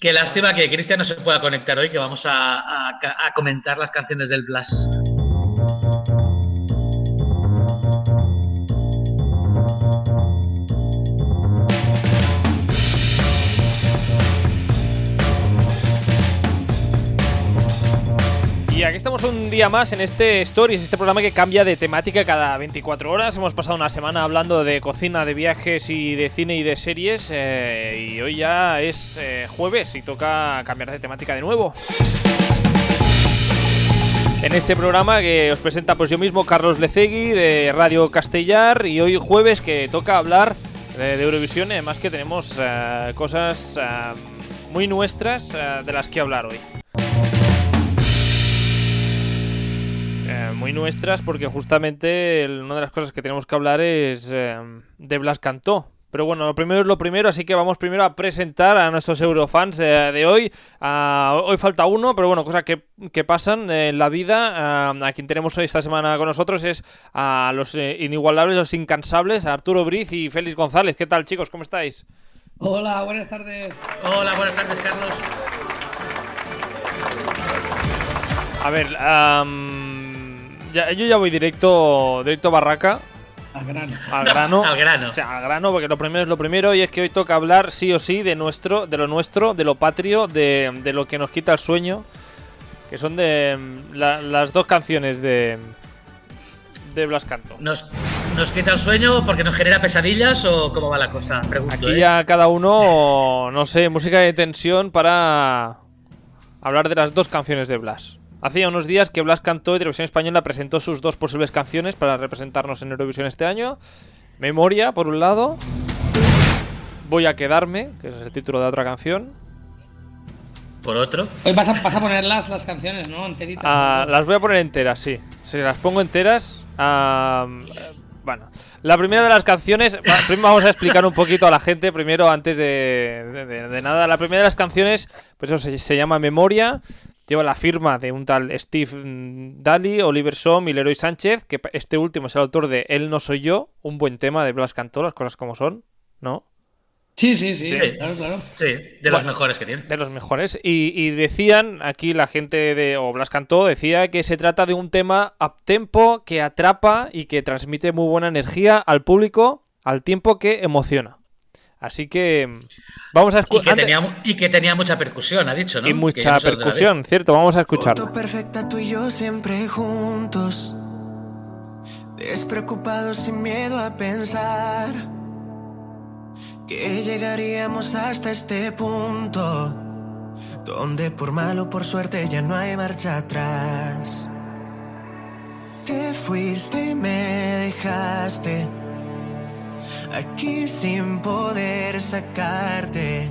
Qué lástima que Cristian no se pueda conectar hoy, que vamos a, comentar las canciones del Blas. Estamos un día más en este Stories, este programa que cambia de temática cada 24 horas. Hemos pasado una semana hablando de cocina, de viajes y de cine y de series. Eh, y hoy ya es eh, jueves y toca cambiar de temática de nuevo. En este programa que os presenta pues yo mismo, Carlos Lecegui, de Radio Castellar. Y hoy jueves que toca hablar de, Eurovisión. Además que tenemos eh, cosas muy nuestras de las que hablar hoy. Muy nuestras porque justamente una de las cosas que tenemos que hablar es eh, de Blas Cantó. Pero bueno, lo primero es lo primero, así que vamos primero a presentar a nuestros eurofans eh, de hoy. Ah, hoy falta uno, pero bueno, cosas que, pasan en la vida. Ah, a quien tenemos hoy esta semana con nosotros es a los eh, inigualables, los incansables, Arturo Briz y Félix González. ¿Qué tal, chicos? ¿Cómo estáis? Hola, buenas tardes. Hola, buenas tardes, Carlos. A ver, yo ya voy directo, directo Barraca. Al grano. Al grano. al grano. O sea, al grano, porque lo primero es lo primero y es que hoy toca hablar sí o sí de nuestro, de lo nuestro, de lo patrio, de, lo que nos quita el sueño, que son de las dos canciones de, de Blas Canto. Nos, ¿Nos quita el sueño porque nos genera pesadillas o cómo va la cosa? Aquí ¿eh? ya cada uno, no sé, música de tensión para hablar de las dos canciones de Blas. Hacía unos días que Blas cantó y Televisión Española presentó sus dos posibles canciones para representarnos en Eurovisión este año. Memoria, por un lado. Voy a quedarme, que es el título de otra canción. Por otro. Hoy vas a, ponerlas las canciones, ¿no? Enteritas. Ah, las voy a poner enteras, sí. Si las pongo enteras. Ah, bueno, la primera de las canciones. primero vamos a explicar un poquito a la gente, primero, antes de, nada. La primera de las canciones, pues eso se llama Memoria lleva la firma de un tal Steve Daly, Oliver Som y Leroy Sánchez, que este último es el autor de Él no soy yo, un buen tema de Blas Cantó, las cosas como son, ¿no? Sí, sí, sí, claro, claro. Sí, de los mejores que tiene. De los mejores. Y, decían, aquí la gente de, o Blas Cantó decía que se trata de un tema up-tempo que atrapa y que transmite muy buena energía al público al tiempo que emociona. Así que vamos a escuchar. Y, que tenía mucha percusión, ha dicho, ¿no? Y mucha percusión, cierto, vamos a escucharlo. perfecta tú y yo siempre juntos. Despreocupados sin miedo a pensar que llegaríamos hasta este punto donde por malo o por suerte ya no hay marcha atrás. Te fuiste y me dejaste aquí sin poder sacarte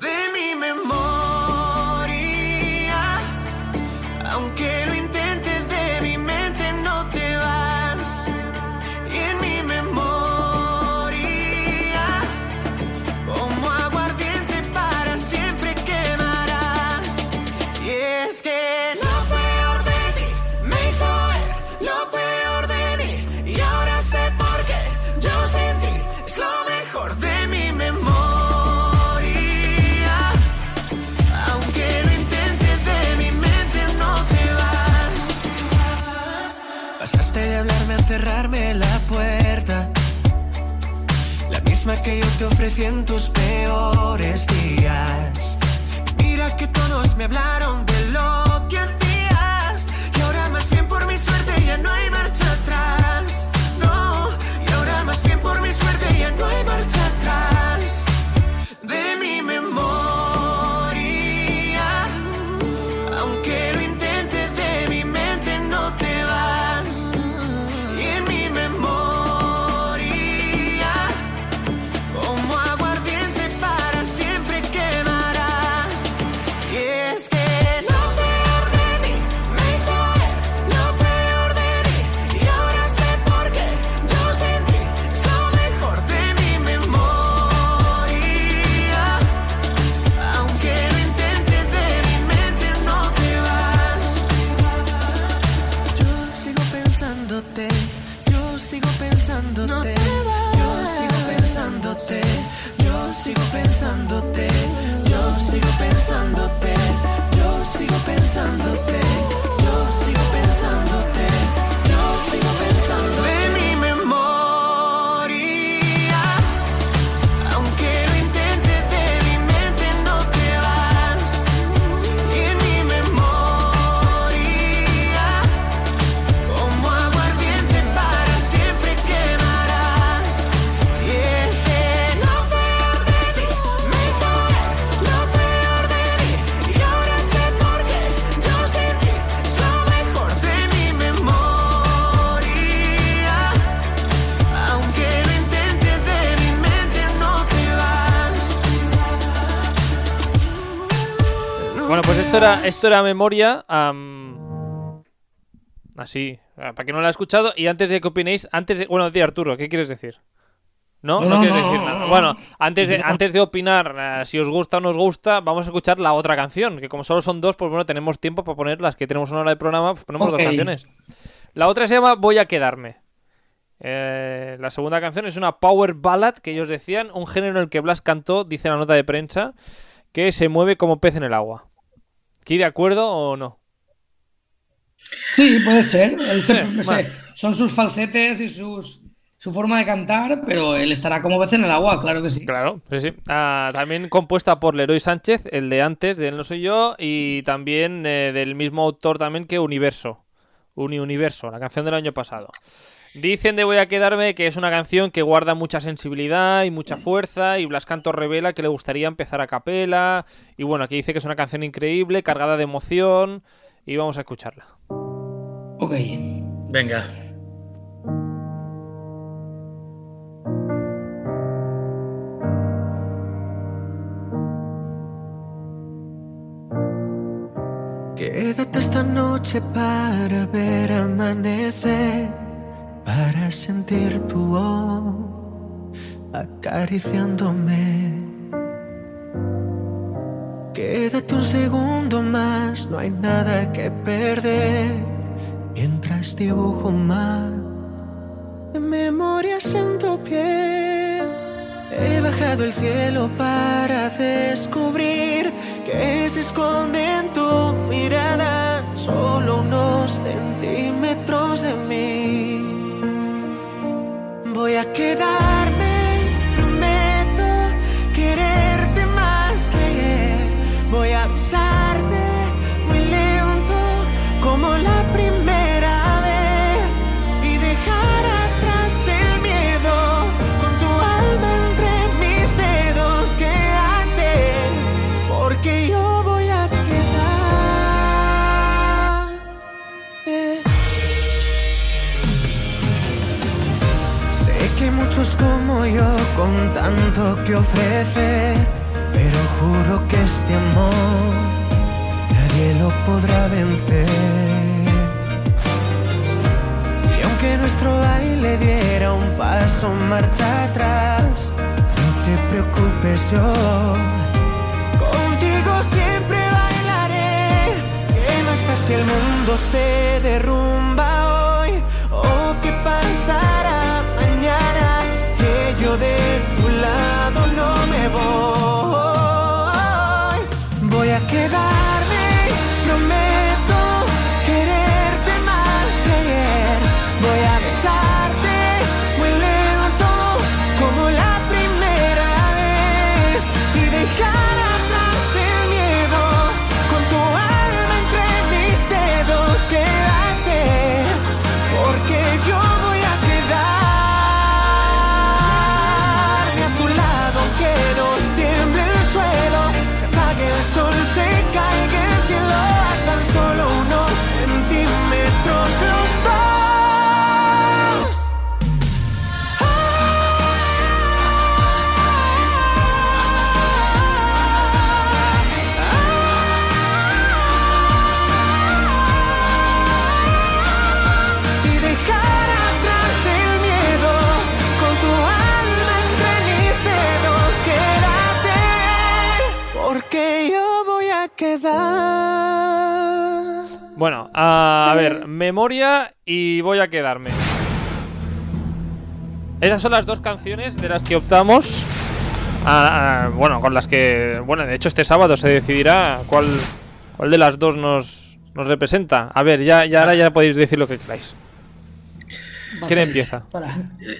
de mi memoria, aunque lo que yo te ofrecí en tus peores días. Mira que todos me hablaron de lo que hacías. Y ahora más bien por mi suerte ya no hay era, esto era memoria. así, para que no lo ha escuchado. Y antes de que opinéis, antes de. Bueno, tío Arturo, ¿qué quieres decir? ¿No? No, quieres decir nada. Bueno, antes de, antes de opinar eh, si os gusta o no os gusta, vamos a escuchar la otra canción. Que como solo son dos, pues bueno, tenemos tiempo para poner las que tenemos una hora de programa, pues ponemos dos canciones. La otra se llama Voy a quedarme. Eh, la segunda canción es una power ballad que ellos decían, un género en el que Blas cantó, dice la nota de prensa, que se mueve como pez en el agua. ¿Qué de acuerdo o no? Sí, puede ser. Son sus falsetes y sus, su forma de cantar, pero él estará como pez en el agua, claro que sí. Claro, sí, sí. Ah, también compuesta por Leroy Sánchez, el de antes, de Él no soy yo, y también eh, del mismo autor también que Universo. Uni Universo, la canción del año pasado. Dicen de Voy a quedarme que es una canción que guarda mucha sensibilidad y mucha fuerza y Blas Canto revela que le gustaría empezar a capela y bueno, aquí dice que es una canción increíble, cargada de emoción y vamos a escucharla. Ok. Venga. Quédate esta noche para ver amanecer para sentir tu voz acariciándome. Quédate un segundo más, no hay nada que perder. Mientras dibujo más de memorias en tu piel. He bajado el cielo para descubrir que se esconde en tu mirada solo unos centímetros de mí voy a quedarme, con tanto que ofrecer, pero juro que este amor nadie lo podrá vencer. Y aunque nuestro baile diera un paso marcha atrás, no te preocupes yo. Contigo siempre bailaré, que no está si el mundo se derrumba de tu lado no me voy. Voy a quedarme, memoria y voy a quedarme. Esas son las dos canciones de las que optamos. bueno, con las que. Bueno, de hecho, este sábado se decidirá cuál, cuál de las dos nos, nos representa. A ver, ya, ya ahora ya podéis decir lo que queráis. ¿Quién empieza?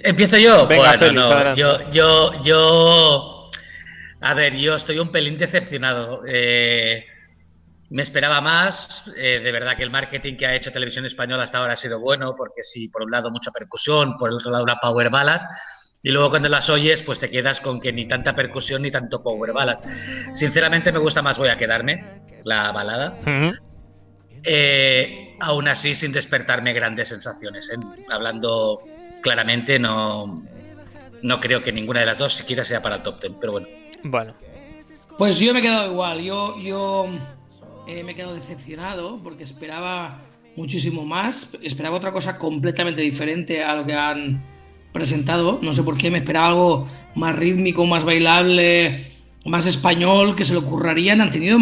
¿Empiezo yo? Venga, bueno, Yo, yo, yo a ver, yo estoy un pelín decepcionado. Eh, me esperaba más. Eh, de verdad que el marketing que ha hecho Televisión Española hasta ahora ha sido bueno, porque sí, por un lado mucha percusión, por el otro lado una power ballad. Y luego cuando las oyes, pues te quedas con que ni tanta percusión ni tanto power ballad. Sinceramente me gusta más Voy a quedarme, la balada. Eh, aún así, sin despertarme grandes sensaciones. Hablando claramente, no, no creo que ninguna de las dos siquiera sea para el top ten, pero bueno. Bueno. Pues yo me he quedado igual. Yo, yo eh, me he quedado decepcionado porque esperaba muchísimo más. Esperaba otra cosa completamente diferente a lo que han presentado. No sé por qué, me esperaba algo más rítmico, más bailable, más español, que se le ocurrarían. Han tenido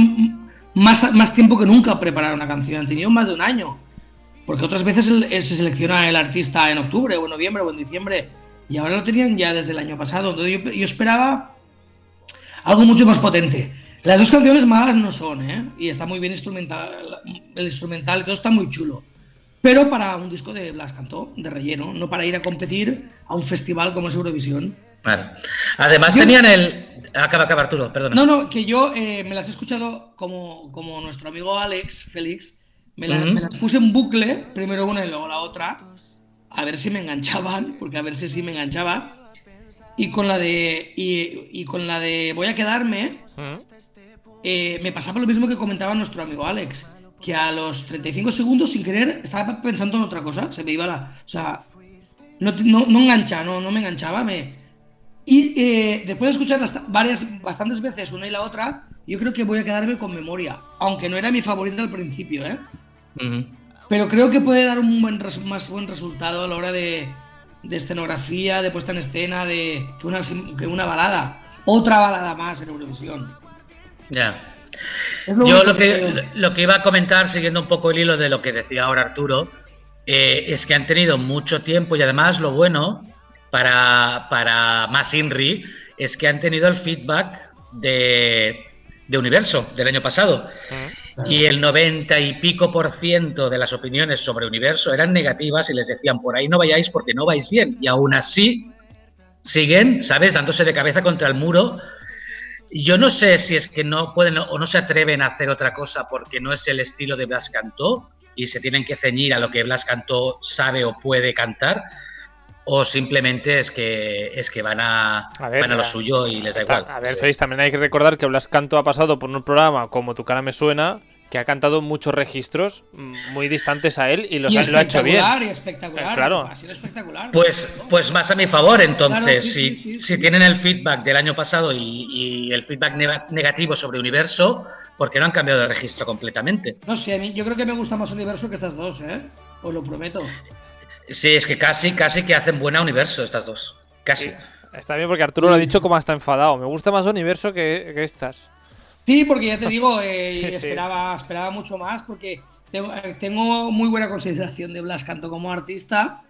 más, más tiempo que nunca preparar una canción, han tenido más de un año. Porque otras veces se selecciona el artista en octubre o en noviembre o en diciembre y ahora lo tenían ya desde el año pasado. Entonces yo, yo esperaba algo mucho más potente. Las dos canciones malas no son, ¿eh? Y está muy bien instrumental, el instrumental todo está muy chulo. Pero para un disco de Blas Cantó, de relleno, no para ir a competir a un festival como es Eurovisión. Claro. Además tenían el... Acaba, acaba Arturo, perdón. No, no, que yo eh, me las he escuchado como, como nuestro amigo Alex, Félix, me, me, las puse en bucle, primero una y luego la otra, a ver si me enganchaban, porque a ver si sí me enganchaba. Y con la de. Y, y con la de Voy a quedarme. Eh, me pasaba lo mismo que comentaba nuestro amigo Alex, que a los 35 segundos, sin querer, estaba pensando en otra cosa, se me iba la... O sea, no, no, no engancha, no, no me enganchaba, me... Y eh, después de escuchar varias, bastantes veces una y la otra, yo creo que voy a quedarme con memoria, aunque no era mi favorita al principio, ¿eh? Pero creo que puede dar un buen más buen resultado a la hora de, de escenografía, de puesta en escena, de que una, que una balada. Otra balada más en Eurovisión. Ya. Yo lo que, lo que iba a comentar, siguiendo un poco el hilo de lo que decía ahora Arturo, eh, es que han tenido mucho tiempo y además lo bueno para, para más Inri es que han tenido el feedback de, de Universo del año pasado. Y el 90 y pico por ciento de las opiniones sobre Universo eran negativas y les decían por ahí no vayáis porque no vais bien. Y aún así siguen, ¿sabes?, dándose de cabeza contra el muro yo no sé si es que no pueden o no se atreven a hacer otra cosa porque no es el estilo de Blas Cantó y se tienen que ceñir a lo que Blas Cantó sabe o puede cantar o simplemente es que es que van a, van a lo suyo y les da igual. A ver, Félix, también hay que recordar que Blas Canto ha pasado por un programa como Tu cara me suena, que ha cantado muchos registros muy distantes a él y, los, lo ha hecho bien. Y espectacular, eh, claro. Ha sido espectacular. Pues, pues más a mi favor, entonces. si, si tienen el feedback del año pasado y, el feedback negativo sobre Universo, ¿por qué no han cambiado de registro completamente? No sé, a mí, yo creo que me gusta más Universo que estas dos, ¿eh? Os lo prometo. Sí, es que casi, casi que hacen buena Universo estas dos. Casi. Está bien porque Arturo lo ha dicho como está enfadado. Me gusta más Universo que, que estas. Sí, porque ya te digo, eh, esperaba, esperaba mucho más porque eh, tengo, muy buena consideración de Blas Canto como artista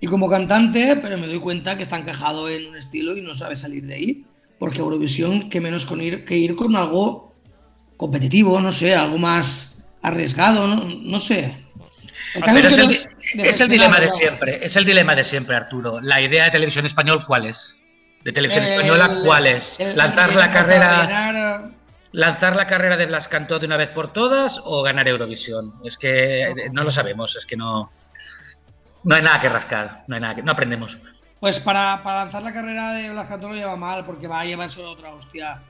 y como cantante, pero me doy cuenta que está encajado en un estilo y no sabe salir de ahí. Porque Eurovisión, que menos con ir, que ir con algo competitivo, no sé, algo más arriesgado, no, sé. es, el, dilema de siempre, es el dilema de siempre, Arturo. La idea de televisión español, ¿cuál es? De televisión española, ¿cuál es? Lanzar la carrera lanzar la carrera de Blas Cantó de una vez por todas o ganar Eurovisión. Es que eh, no lo sabemos, es que no, no hay nada que rascar, no hay nada que, no aprendemos. Pues para, lanzar la carrera de Blas Cantó lo lleva mal, porque va a llevarse otra hostia.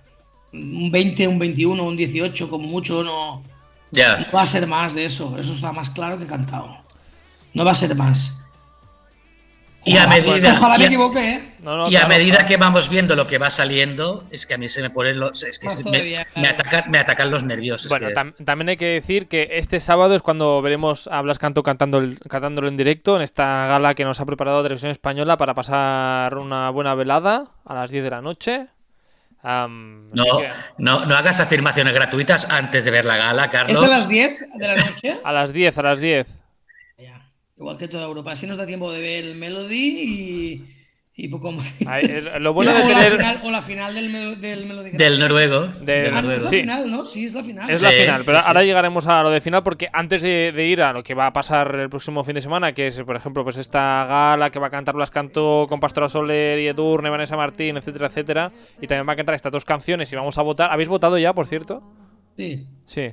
Un 20, un 21, un 18, como mucho, no, ya. no va a ser más de eso. Eso está más claro que cantado. No va a ser más. Y a medida, ojalá me equivoque, ¿eh? y a medida que vamos viendo lo que va saliendo, es que a mí se me ponen los. Es que me, atacan, los nervios. Bueno, también hay que decir que este sábado es cuando veremos a Blas Canto cantando cantándolo en directo en esta gala que nos ha preparado Televisión Española para pasar una buena velada a las 10 de la noche. no, no, no hagas afirmaciones gratuitas antes de ver la gala, Carlos. ¿Es a las 10 de la noche? a las 10, a las 10. Igual que toda Europa. Así nos da tiempo de ver el Melody y, poco más. lo bueno o, de tener... la final, o la final del, del Melody Del noruego. ah, no, es la final, ¿no? Sí, es la final. Es la final, pero ahora llegaremos a lo de final porque antes de, ir a lo que va a pasar el próximo fin de semana, que es, por ejemplo, pues esta gala que va a cantar Blas Canto con Pastora Soler y Edurne, Vanessa Martín, etcétera, etcétera, y también va a cantar estas dos canciones y vamos a votar. ¿Habéis votado ya, por cierto? Sí. Sí.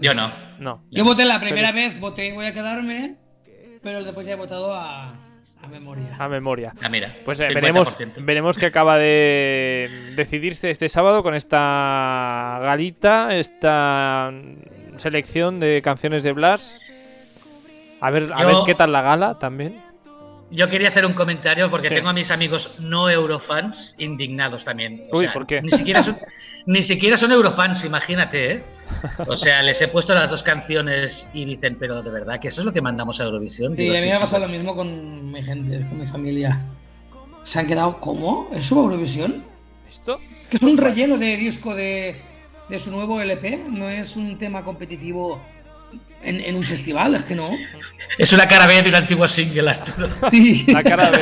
Yo no. No. Yo voté la primera vez, voté voy a quedarme, pero después ya he votado a, a memoria. A memoria. Ah, mira. Pues eh, veremos, veremos qué acaba de decidirse este sábado con esta galita, esta selección de canciones de Blas. A ver, a ver qué tal la gala también. Yo quería hacer un comentario porque tengo a mis amigos no eurofans indignados también. Uy, ¿por qué? Ni siquiera son, ni siquiera son eurofans, imagínate, ¿eh? O sea, les he puesto las dos canciones y dicen, pero de verdad que eso es lo que mandamos a Eurovisión. Sí, a mí me ha pasado lo mismo con mi gente, con mi familia. Se han quedado, ¿cómo? ¿Es su Eurovisión? ¿Esto? Que es un relleno de disco de, de su nuevo LP, no es un tema competitivo en, un festival, es que no. Es una cara B de un antiguo single, Arturo. La cara B,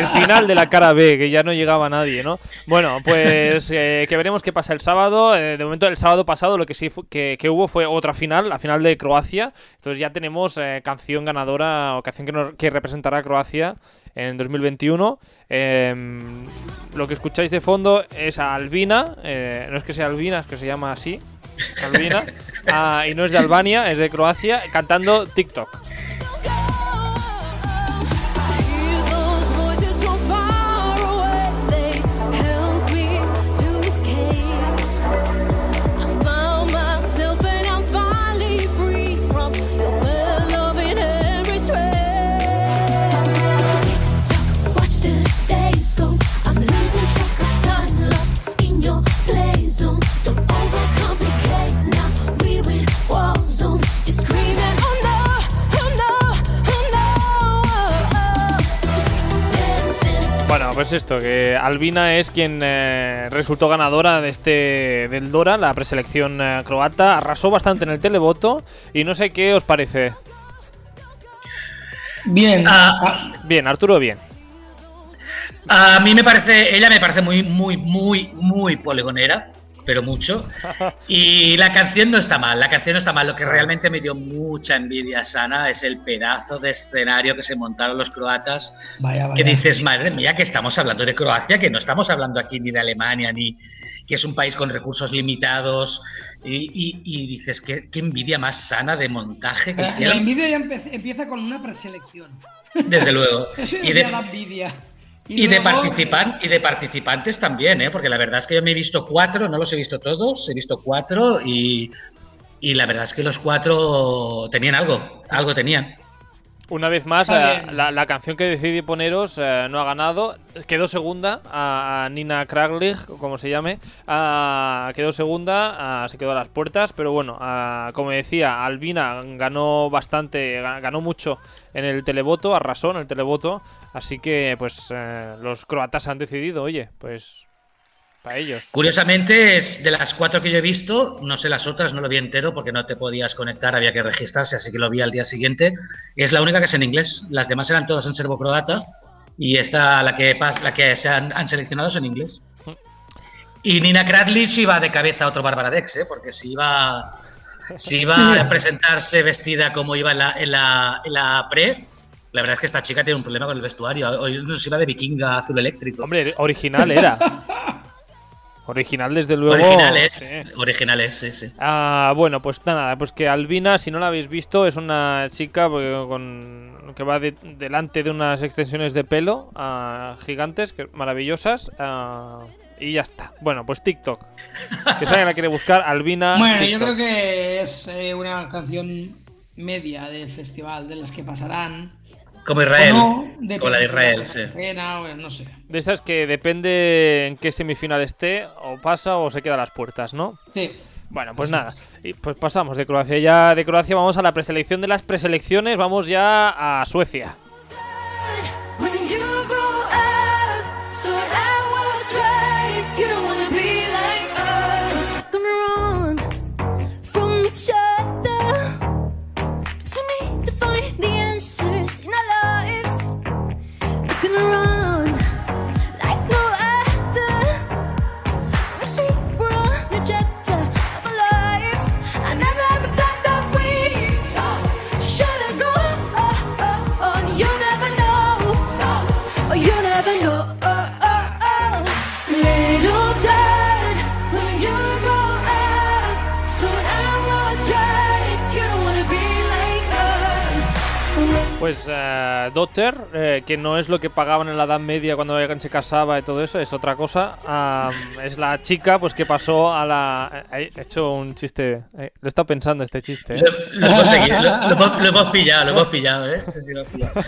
el, final de la cara B, que ya no llegaba nadie, ¿no? Bueno, pues eh, que veremos qué pasa el sábado. Eh, de momento, el sábado pasado lo que sí que, hubo fue otra final, la final de Croacia. Entonces ya tenemos eh, canción ganadora o canción que, que representará a Croacia en 2021. Em, lo que escucháis de fondo es a Albina, no es que sea Albina, es que se llama así. Albina, ah, y no es de Albania, es de Croacia, cantando TikTok. Pues esto, que Albina es quien eh, resultó ganadora de este del Dora, la preselección eh, croata, arrasó bastante en el televoto y no sé qué os parece. Bien. Ah, bien, Arturo, bien. A mí me parece, ella me parece muy, muy, muy, muy poligonera pero mucho. Y la canción no está mal, la canción no está mal. Lo que realmente me dio mucha envidia sana es el pedazo de escenario que se montaron los croatas. Que dices, madre mía, que estamos hablando de Croacia, que no estamos hablando aquí ni de Alemania, ni que es un país con recursos limitados. Y, dices, ¿qué, envidia más sana de montaje. Que la, envidia ya empieza con una preselección. Desde luego. Eso y de, envidia. Y, de, participan y de participantes también, ¿eh? porque la verdad es que yo me he visto cuatro, no los he visto todos, he visto cuatro y, y la verdad es que los cuatro tenían algo, algo tenían. Una vez más, eh, la, canción que decidí poneros eh, no ha ganado. Quedó segunda a, Nina Kraglich, como se llame. quedó segunda, se quedó a las puertas. Pero bueno, como decía, Albina ganó bastante, ganó mucho en el televoto, arrasó en el televoto. Así que, pues, eh, los croatas han decidido, oye, pues para ellos. Curiosamente, es de las cuatro que yo he visto, no sé las otras, no lo vi entero porque no te podías conectar, había que registrarse, así que lo vi al día siguiente. Es la única que es en inglés. Las demás eran todas en serbo-croata y esta, la que, la que se han, seleccionado es en inglés. Y Nina Kratlich iba de cabeza a otro Bárbara Dex, ¿eh? porque si iba, si iba a presentarse vestida como iba en la, en la, en la pre, la verdad es que esta chica tiene un problema con el vestuario. Hoy nos iba de vikinga azul eléctrico. Hombre, original era. Original, desde luego. Originales, originales, sí, sí. Ah, bueno, pues nada, pues que Albina, si no la habéis visto, es una chica pues, con, que va delante de unas extensiones de pelo ah, gigantes, que, maravillosas. Ah, y ya está. Bueno, pues TikTok. Que si alguien la quiere buscar, Albina. Bueno, yo creo que es eh, una canción media del festival, de las que pasarán. Como Israel. como la de Israel, sí. no sé. De esas que depende en qué semifinal esté, o pasa o se queda a las puertas, ¿no? Sí. Bueno, pues nada. Y pues pasamos de Croacia. Ya de Croacia vamos a la preselección de las preselecciones. Vamos ya a Suecia. Pues uh, Daughter, eh, que no es lo que pagaban en la Edad Media cuando alguien se casaba y todo eso, es otra cosa. Um, es la chica pues que pasó a la... Eh, he hecho un chiste, eh, lo he estado pensando este chiste. ¿eh? Lo, lo, hemos seguido, lo, lo, hemos pillado, lo hemos pillado, ¿eh? Sí, sí, lo pillado.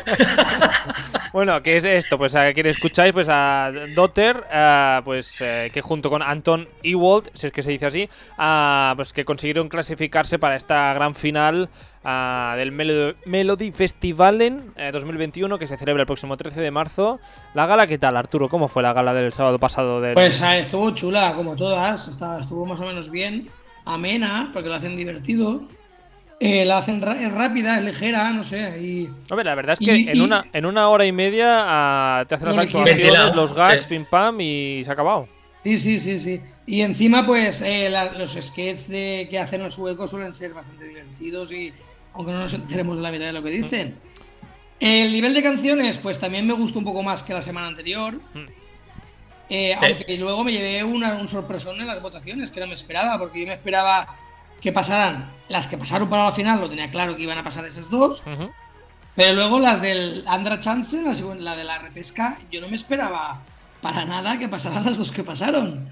bueno, ¿qué es esto? Pues a quien escucháis, pues a Daughter, uh, pues que junto con Anton Ewald, si es que se dice así, pues que consiguieron clasificarse para esta gran final uh, del Melody, Melody Festivalen eh, 2021 que se celebra el próximo 13 de marzo. ¿La gala qué tal, Arturo? ¿Cómo fue la gala del sábado pasado? Del... Pues uh, estuvo chula, como todas. Está, estuvo más o menos bien. Amena, porque lo hacen divertido. Eh, la hacen es rápida, es ligera, no sé. Y, ver, la verdad es que y, en, y, una, en una hora y media uh, te hacen las actuaciones, los gags, sí. pim pam y se ha acabado. Sí, sí, sí, sí. Y encima, pues, eh, la, los sketches de, que hacen los huecos suelen ser bastante divertidos y, aunque no nos enteremos de la mitad de lo que dicen. El nivel de canciones, pues también me gustó un poco más que la semana anterior. Eh, aunque luego me llevé una, un sorpresón en las votaciones, que no me esperaba, porque yo me esperaba que pasaran las que pasaron para la final, lo tenía claro que iban a pasar esas dos. Uh -huh. Pero luego las del Andra Chance, la, la de la repesca, yo no me esperaba para nada que pasaran las dos que pasaron.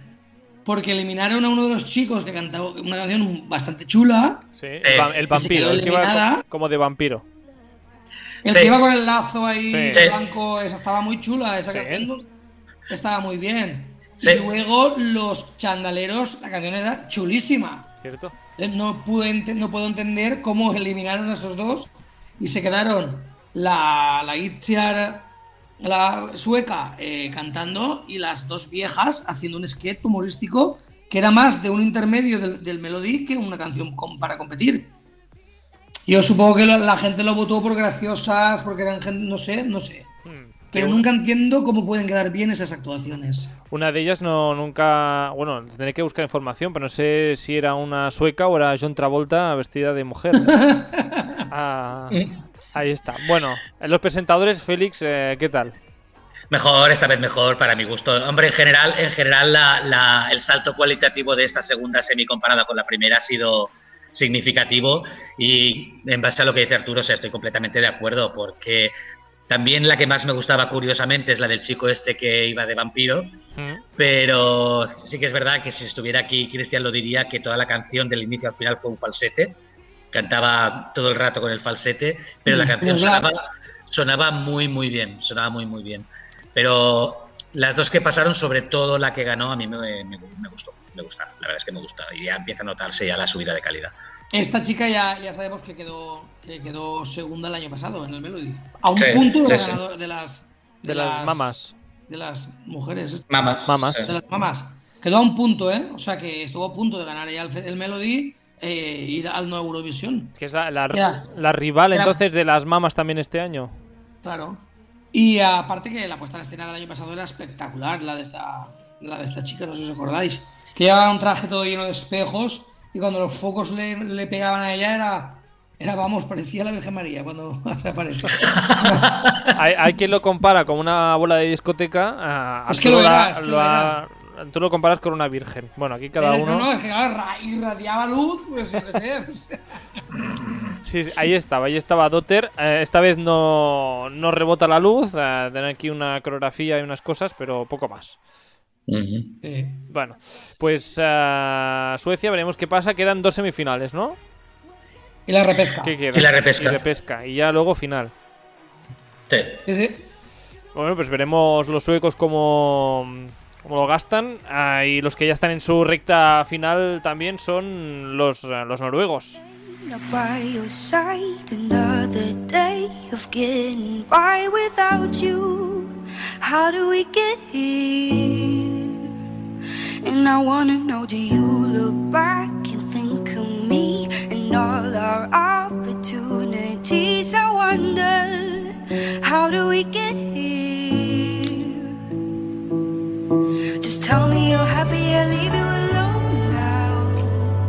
Porque eliminaron a uno de los chicos que cantaba una canción bastante chula. Sí, el, va el vampiro, el que iba como de vampiro. El sí. que iba con el lazo ahí sí. blanco, esa estaba muy chula, esa sí. canción estaba muy bien. Y luego los chandaleros, la canción era chulísima. ¿Cierto? No, pude no puedo entender cómo eliminaron a esos dos y se quedaron la, la Itziar la sueca eh, cantando y las dos viejas haciendo un sketch humorístico que era más de un intermedio del, del melodí que una canción con, para competir. Yo supongo que la, la, gente lo votó por graciosas, porque eran gente, no sé, no sé. Hmm. Pero nunca entiendo cómo pueden quedar bien esas actuaciones. Una de ellas no nunca, bueno, tendré que buscar información, pero no sé si era una sueca o era John Travolta vestida de mujer. ah, Ahí está. Bueno, los presentadores, Félix, eh, ¿qué tal? Mejor, esta vez mejor para mi gusto. Hombre, en general, en general la, la, el salto cualitativo de esta segunda semi comparada con la primera ha sido significativo y en base a lo que dice Arturo, o sea, estoy completamente de acuerdo porque también la que más me gustaba curiosamente es la del chico este que iba de vampiro, mm. pero sí que es verdad que si estuviera aquí Cristian lo diría que toda la canción del inicio al final fue un falsete cantaba todo el rato con el falsete, pero la canción sonaba, sonaba, muy, muy bien, sonaba muy, muy bien. Pero las dos que pasaron, sobre todo la que ganó, a mí me, me, me gustó, me gusta, la verdad es que me gusta, y ya empieza a notarse ya la subida de calidad. Esta chica ya, ya sabemos que quedó, que quedó segunda el año pasado en el Melody. A un sí, punto de, sí, sí. de, las, de, de las, las mamas. De las mujeres. Mamas. Mamas. De las mamas. Quedó a un punto, ¿eh? O sea que estuvo a punto de ganar ya el, el Melody eh, ir al nuevo Eurovisión. Que es la, la, yeah. la rival entonces de las mamas también este año. Claro. Y aparte que la puesta en escena del año pasado era espectacular, la de esta, la de esta chica, no sé si os acordáis. Que llevaba un traje todo lleno de espejos y cuando los focos le, le pegaban a ella era, era, vamos, parecía la Virgen María cuando apareció. hay, hay, quien lo compara con una bola de discoteca. Uh, es que lo era, es que lo era tú lo comparas con una virgen. Bueno, aquí cada eh, uno. No, no, es que claro, irradiaba luz, pues yo qué sé. Pues... sí, sí, ahí estaba, ahí estaba Dotter. Eh, esta vez no, no rebota la luz. Eh, tiene aquí una coreografía y unas cosas, pero poco más. Uh -huh. sí. Bueno, pues uh, Suecia, veremos qué pasa. Quedan dos semifinales, ¿no? Y la repesca. ¿Qué queda? Y la repesca. Y repesca. Y ya luego final. Sí. Sí, sí. Bueno, pues veremos los suecos como como lo gastan. Uh, y los que ya están en su recta final también son los, uh, los noruegos. And I wanna know, do you look back and think of me and all our opportunities? I wonder, how do we get here?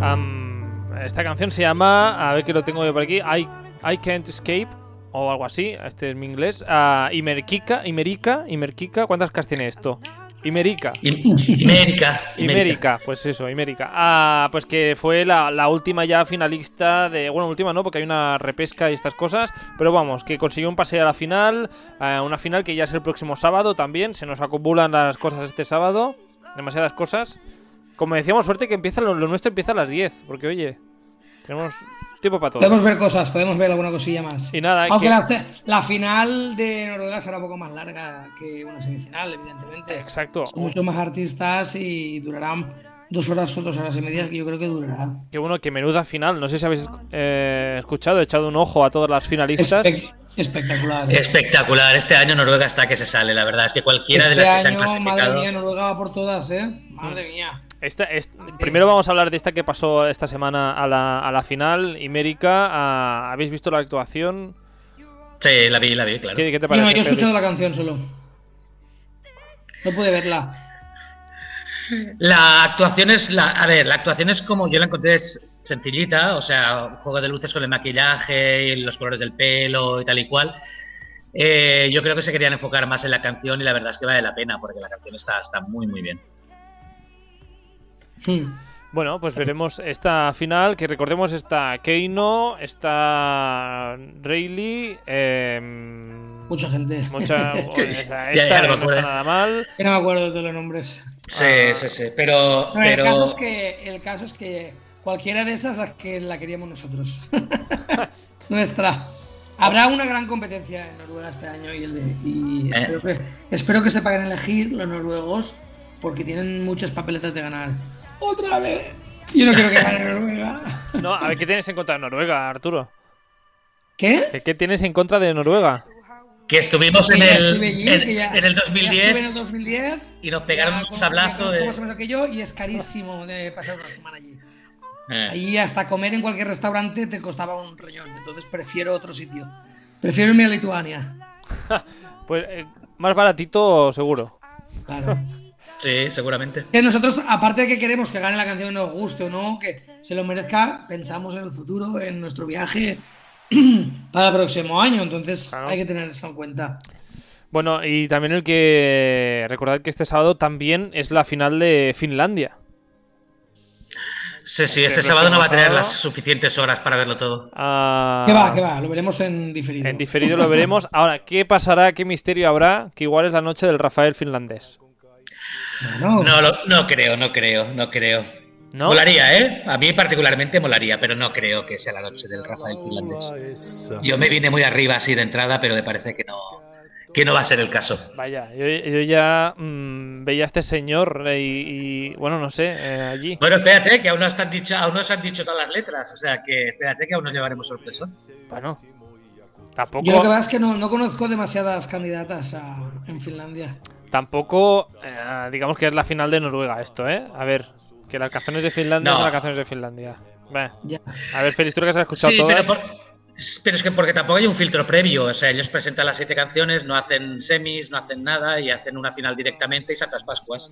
Um, esta canción se llama, a ver que lo tengo yo por aquí, I, I Can't Escape o algo así, este es mi inglés. Uh, Imerica, Imerkika, ¿cuántas Ks tiene esto? Imérica. Imérica. Imérica, pues eso, Imérica. Ah, pues que fue la, última ya finalista de. Bueno, última no, porque hay una repesca y estas cosas. Pero vamos, que consiguió un pase a la final. una final que ya es el próximo sábado también. Se nos acumulan las cosas este sábado. Demasiadas cosas. Como decíamos, suerte que empieza lo, lo nuestro empieza a las 10. Porque oye, tenemos Podemos ver cosas, podemos ver alguna cosilla más. Y nada, Aunque la, final de Noruega será un poco más larga que una semifinal, evidentemente. Exacto. Son muchos más artistas y durarán dos horas o dos horas y media, que yo creo que durará. Qué bueno, que menuda final. No sé si habéis eh, escuchado, echado un ojo a todas las finalistas. espectacular. Espectacular. Este año Noruega está que se sale, la verdad. Es que cualquiera de las que se han clasificado. Madre mía, Noruega va por todas, ¿eh? Madre mía. Esta, primero vamos a hablar de esta que pasó esta semana a la, a la final, Imérica. ¿Habéis visto la actuación? Sí, la vi, la vi, claro. ¿Qué, te parece? No, yo he escuchado la canción solo. No pude verla. La actuación es la, a ver, la actuación es como yo la encontré es sencillita, o sea, un juego de luces con el maquillaje y los colores del pelo y tal y cual. Eh, yo creo que se querían enfocar más en la canción y la verdad es que vale la pena porque la canción está, está muy muy bien. Hmm. Bueno, pues veremos esta final, que recordemos está Keino, está Rayleigh, em, mucha gente. Mucha, esta, no, está nada mal. no me acuerdo de los nombres. Sí, ah. sí, sí, pero, El, caso es que, el caso es que cualquiera de esas la que la queríamos nosotros. Nuestra. Habrá una gran competencia en Noruega este año y, el y eh. espero, que, espero que se paguen elegir los noruegos porque tienen muchas papeletas de ganar. ¡Otra vez! Yo no quiero que gane Noruega. No, a ver, ¿qué tienes en contra de Noruega, Arturo? ¿Qué? ¿Qué tienes en contra de Noruega? Que estuvimos en el, en, el 2010, en el 2010 y nos pegaron un sablazo de... Más o menos que yo y es carísimo de pasar una semana allí. Eh. Allí hasta comer en cualquier restaurante te costaba un riñón, entonces prefiero otro sitio. Prefiero irme a Lituania. pues eh, más baratito seguro. Claro. Sí, seguramente. Que nosotros, aparte de que queremos que gane la canción, nos guste o no, que se lo merezca, pensamos en el futuro, en nuestro viaje para el próximo año. Entonces hay que tener esto en cuenta. Bueno, y también el que recordad que este sábado también es la final de Finlandia. Sí, sí, este sábado no va a tener las suficientes horas para verlo todo. Ah, ¿Qué va, qué va? Lo veremos en diferido. En diferido lo veremos. Ahora, ¿qué pasará? ¿Qué misterio habrá? Que igual es la noche del Rafael finlandés. No, no creo, no creo, no creo. Molaría, ¿eh? A mí particularmente molaría, pero no creo que sea la noche del Rafael finlandés. Yo me vine muy arriba así de entrada, pero me parece que no, que no va a ser el caso. Vaya, yo, ya mm, veía a este señor y, bueno, no sé, eh, allí. Bueno, espérate, que aún no, están dicho, aún no se han dicho todas las letras, o sea que espérate que aún nos llevaremos sorpresa. Bueno, tampoco. Yo lo que pasa es que no, conozco demasiadas candidatas en Finlandia. Tampoco, eh, digamos que es la final de Noruega esto, ¿eh? A ver, que las canciones de Finlandia son las canciones de Finlandia. A ver, Félix, tú que has escuchado sí, Pero, pero, es que porque tampoco hay un filtro previo. O sea, ellos presentan las siete canciones, no hacen semis, no hacen nada y hacen una final directamente y Santas Pascuas.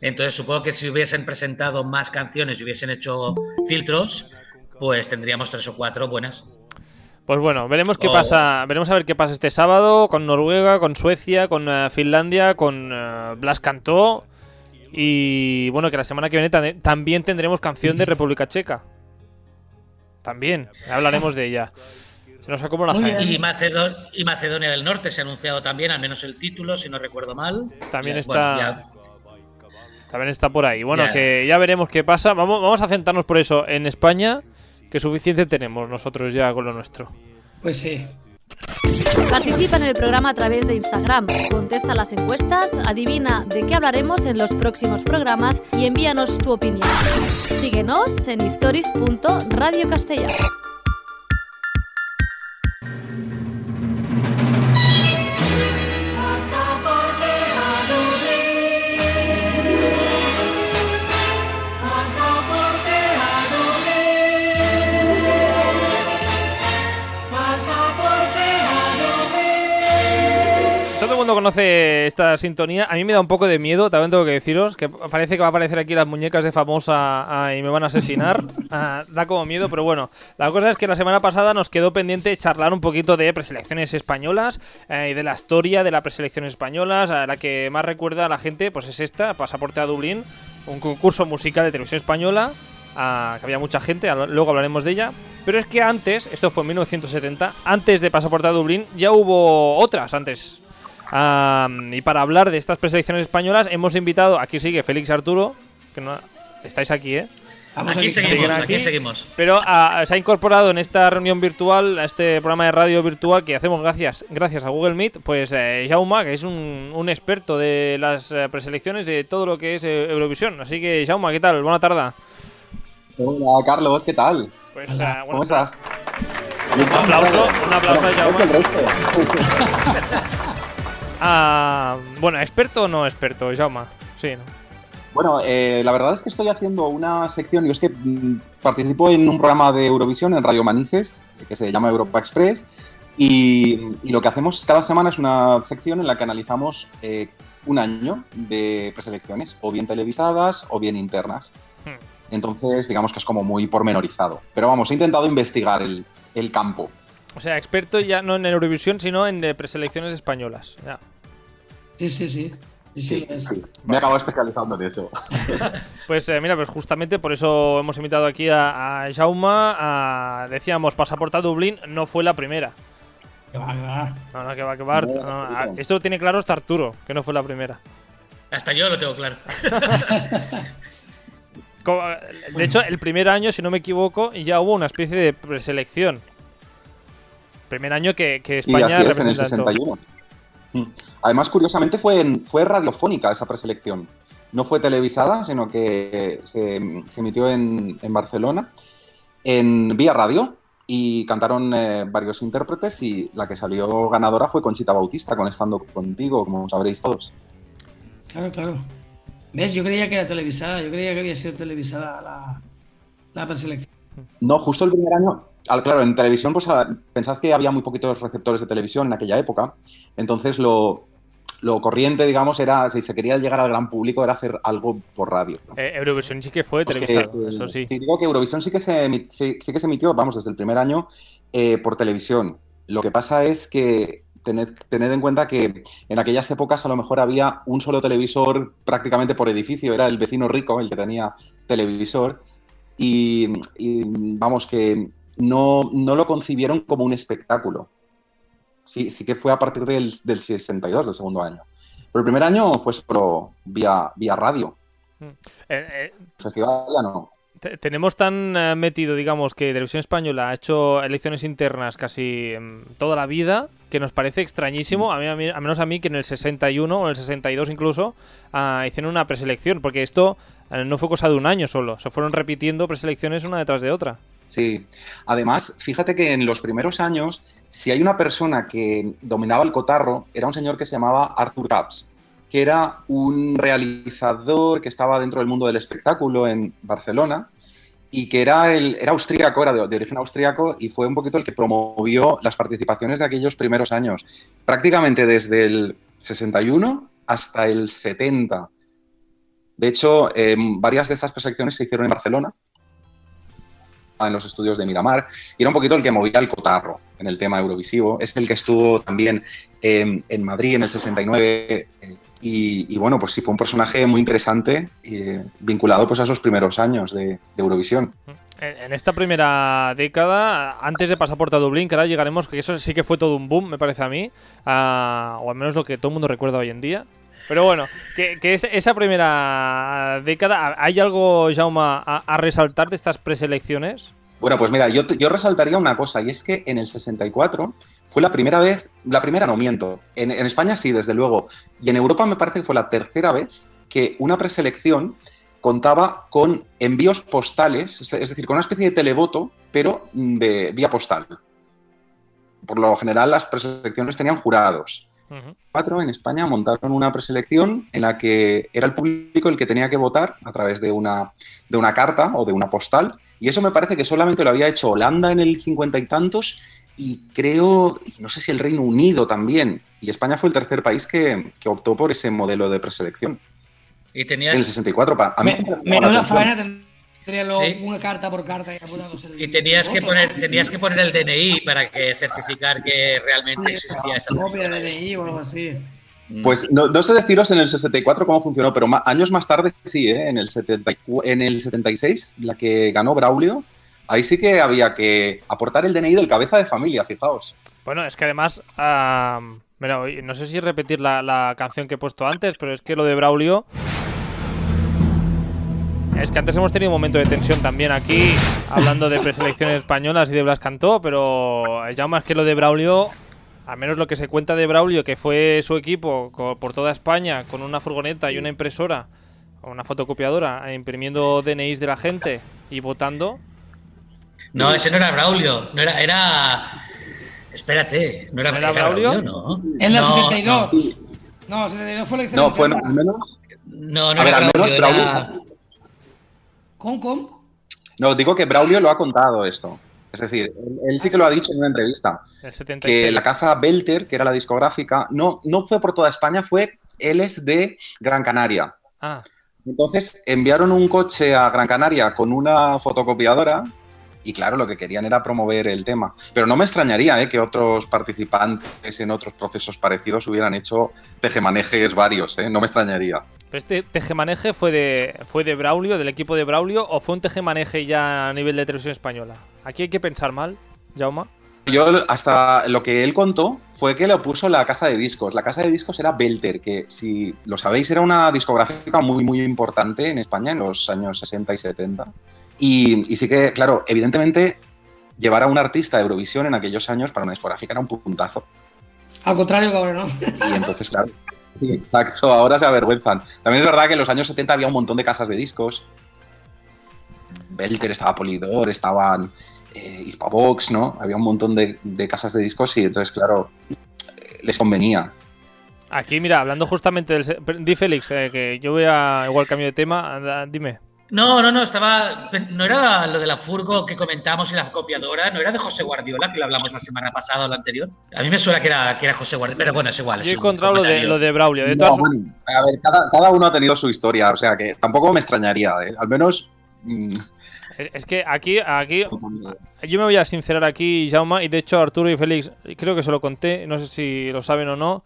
Entonces supongo que si hubiesen presentado más canciones y hubiesen hecho filtros, pues tendríamos tres o cuatro buenas. Pues bueno, veremos qué oh. pasa. Veremos a ver qué pasa este sábado con Noruega, con Suecia, con eh, Finlandia, con uh, Blas Cantó. Y bueno, que la semana que viene también tendremos canción de República Checa. También, hablaremos de ella. Se nos acumula la y, y Macedonia del Norte se ha anunciado también, al menos el título, si no recuerdo mal. También está. También está por ahí. Bueno, que ya veremos qué pasa. Vamos, vamos a centrarnos por eso en España que suficiente tenemos nosotros ya con lo nuestro. Pues sí. Participa en el programa a través de Instagram, contesta las encuestas, adivina de qué hablaremos en los próximos programas y envíanos tu opinión. Síguenos en stories.radiocastellano. mundo conoce esta sintonía. A mí me da un poco de miedo, también tengo que deciros, que parece que va a aparecer aquí las muñecas de famosa y me van a asesinar. Ah, da como miedo, pero bueno. La cosa es que la semana pasada nos quedó pendiente charlar un poquito de preselecciones españolas eh, y de la historia de las preselecciones españolas. la que más recuerda a la gente pues es esta, Pasaporte a Dublín, un concurso musical de televisión española que había mucha gente, luego hablaremos de ella. Pero es que antes, esto fue en 1970, antes de Pasaporte a Dublín, ya hubo otras antes. Y para hablar de estas preselecciones españolas, hemos invitado, aquí sigue Félix Arturo, que no estáis aquí, ¿eh? aquí, seguimos, aquí. seguimos. Pero se ha incorporado en esta reunión virtual, a este programa de radio virtual que hacemos gracias, gracias a Google Meet, pues eh, Jauma, que es un, un, experto de las eh, preselecciones de todo lo que es eh, Eurovisión. Así que, Jauma, ¿qué tal? Buena tarde. Hola, Carlos, ¿qué tal? Pues, uh, bueno, ¿Cómo estás? Un aplauso, un aplauso bueno, a el resto. ah, bueno, ¿experto o no experto, Jauma? Sí, ¿no? Bueno, eh, la verdad es que estoy haciendo una sección, yo es que mm, participo en un programa de Eurovisión en Radio Manises, que se llama Europa Express, y, y lo que hacemos cada semana es una sección en la que analizamos eh, un año de preselecciones, o bien televisadas o bien internas. Hmm. Entonces, digamos que es como muy pormenorizado. Pero vamos, he intentado investigar el, el campo. O sea, experto ya no en Eurovisión, sino en preselecciones españolas. Ya. Sí, sí, sí. Sí, sí, Me he acabado especializando en eso. pues eh, mira, pues justamente por eso hemos invitado aquí a, a Jauma. A, decíamos, Pasaporte a Dublín no fue la primera. Que va, que va. No, no, que va, que va. esto lo tiene claro hasta Arturo, que no fue la primera. Hasta yo lo tengo claro. De hecho, el primer año, si no me equivoco, ya hubo una especie de preselección. Primer año que, que España. Y así es, en el 61. Mm. Además, curiosamente, fue, fue radiofónica esa preselección. No fue televisada, sino que se, emitió en, Barcelona, en vía radio, y cantaron eh, varios intérpretes y la que salió ganadora fue Conchita Bautista con Estando Contigo, como sabréis todos. Claro, claro. ¿Ves? Yo creía que era televisada, yo creía que había sido televisada la, la preselección. No, justo el primer año, claro, en televisión, pues pensad que había muy poquitos receptores de televisión en aquella época, entonces lo, corriente, digamos, era, si se quería llegar al gran público, era hacer algo por radio. Eh, Eurovisión sí que fue pues televisado, eso sí. Digo que Eurovisión sí que se, sí, que se emitió, vamos, desde el primer año eh, por televisión. Lo que pasa es que tened, tened, en cuenta que en aquellas épocas a lo mejor había un solo televisor prácticamente por edificio, era el vecino rico el que tenía televisor, y, vamos, que no, no, lo concibieron como un espectáculo. Sí, sí que fue a partir del, del 62, del segundo año. Pero el primer año fue solo vía, vía radio. Mm. Eh, eh, festival ya no. Tenemos tan eh, metido, digamos, que Televisión Española ha hecho elecciones internas casi toda la vida que nos parece extrañísimo, a, mí, a, menos a mí, que en el 61 o en el 62 incluso ah, hicieron una preselección, porque esto no fue cosa de un año solo, se fueron repitiendo preselecciones una detrás de otra. Sí, además, fíjate que en los primeros años, si hay una persona que dominaba el cotarro, era un señor que se llamaba Arthur Capps que era un realizador que estaba dentro del mundo del espectáculo en Barcelona y que era, el, era austríaco, era de, origen austríaco y fue un poquito el que promovió las participaciones de aquellos primeros años, prácticamente desde el 61 hasta el 70. De hecho, em, varias de estas preselecciones se hicieron en Barcelona, en los estudios de Miramar, y era un poquito el que movía el cotarro en el tema eurovisivo. Es el que estuvo también em, en Madrid en el 69 y, bueno, pues sí, fue un personaje muy interesante eh, vinculado pues a esos primeros años de, Eurovisión. En esta primera década, antes de Pasaporte a Dublín, que ahora llegaremos, que eso sí que fue todo un boom, me parece a mí, o al menos lo que todo el mundo recuerda hoy en día. Pero bueno, que, esa primera década, ¿hay algo, Jauma, a, resaltar de estas preselecciones? Bueno, pues mira, yo resaltaría una cosa, y es que en el 64 fue la primera vez, la primera no miento, en, España sí, desde luego, y en Europa me parece que fue la tercera vez que una preselección contaba con envíos postales, es decir, con una especie de televoto, pero de vía postal. Por lo general las preselecciones tenían jurados. Cuatro en España montaron una preselección en la que era el público el que tenía que votar a través de una, de una carta o de una postal. Y eso me parece que solamente lo había hecho Holanda en el cincuenta y tantos y creo, no sé si el Reino Unido también. Y España fue el tercer país que, optó por ese modelo de preselección. Y tenías... En el 64. Para, a mí faena una carta por carta y Y tenías que, poner, tenías que poner el DNI para que certificar que realmente existía esa copia de DNI o algo así. Mm. Pues no, sé deciros en el 64 cómo funcionó, pero años más tarde sí, ¿eh? en, el en el 76, la que ganó Braulio, ahí sí que había que aportar el DNI del cabeza de familia, fijaos. Bueno, es que además, no sé si repetir la, canción que he puesto antes, pero es que lo de Braulio... Es que antes hemos tenido un momento de tensión también aquí, hablando de preselecciones españolas y de Blas Cantó, pero ya más que lo de Braulio, a menos lo que se cuenta de Braulio, que fue su equipo por toda España con una furgoneta y una impresora, o una fotocopiadora, imprimiendo DNIs de la gente y votando. No, ese no era Braulio, no era, era Espérate, ¿no era, ¿No era Braulio? No. En la 72. No, 72 fue la No, fue al menos. No, no a ver, al menos Braulio. ¿Con, con? No, digo que Braulio lo ha contado esto. Es decir, él, sí que lo ha dicho en una entrevista. Que la casa Belter, que era la discográfica, no, no fue por toda España, fue él es de Gran Canaria. Ah. Entonces enviaron un coche a Gran Canaria con una fotocopiadora y claro, lo que querían era promover el tema. Pero no me extrañaría ¿eh? que otros participantes en otros procesos parecidos hubieran hecho tejemanejes varios, ¿eh? no me extrañaría. ¿Pero este tejemaneje fue de, fue de Braulio, del equipo de Braulio, o fue un tejemaneje ya a nivel de televisión española? Aquí hay que pensar mal, Jauma. Yo hasta lo que él contó fue que le puso la casa de discos. La casa de discos era Belter, que si lo sabéis era una discográfica muy muy importante en España en los años 60 y 70. Y, sí que, claro, evidentemente, llevar a un artista a Eurovisión en aquellos años para una discográfica era un puntazo. Al contrario que ahora, ¿no? Y entonces, claro, exacto, ahora se avergüenzan. También es verdad que en los años 70 había un montón de casas de discos. Belter, estaba Polidor, estaban eh, Hispavox, ¿no? Había un montón de, casas de discos y entonces, claro, les convenía. Aquí, mira, hablando justamente del... Di Félix, eh, que yo voy a igual cambio de tema, dime. No, no, no, estaba. No era lo de la furgo que comentábamos y la copiadora, no era de José Guardiola, que lo hablamos la semana pasada o la anterior. A mí me suena que era, que era José Guardiola, pero bueno, es igual. Yo he encontrado lo de, lo de Braulio. De a ver, cada, uno ha tenido su historia, o sea que tampoco me extrañaría, ¿eh? al menos. Mm. Es que aquí, aquí, yo me voy a sincerar aquí, Jauma, y de hecho Arturo y Félix, creo que se lo conté, no sé si lo saben o no,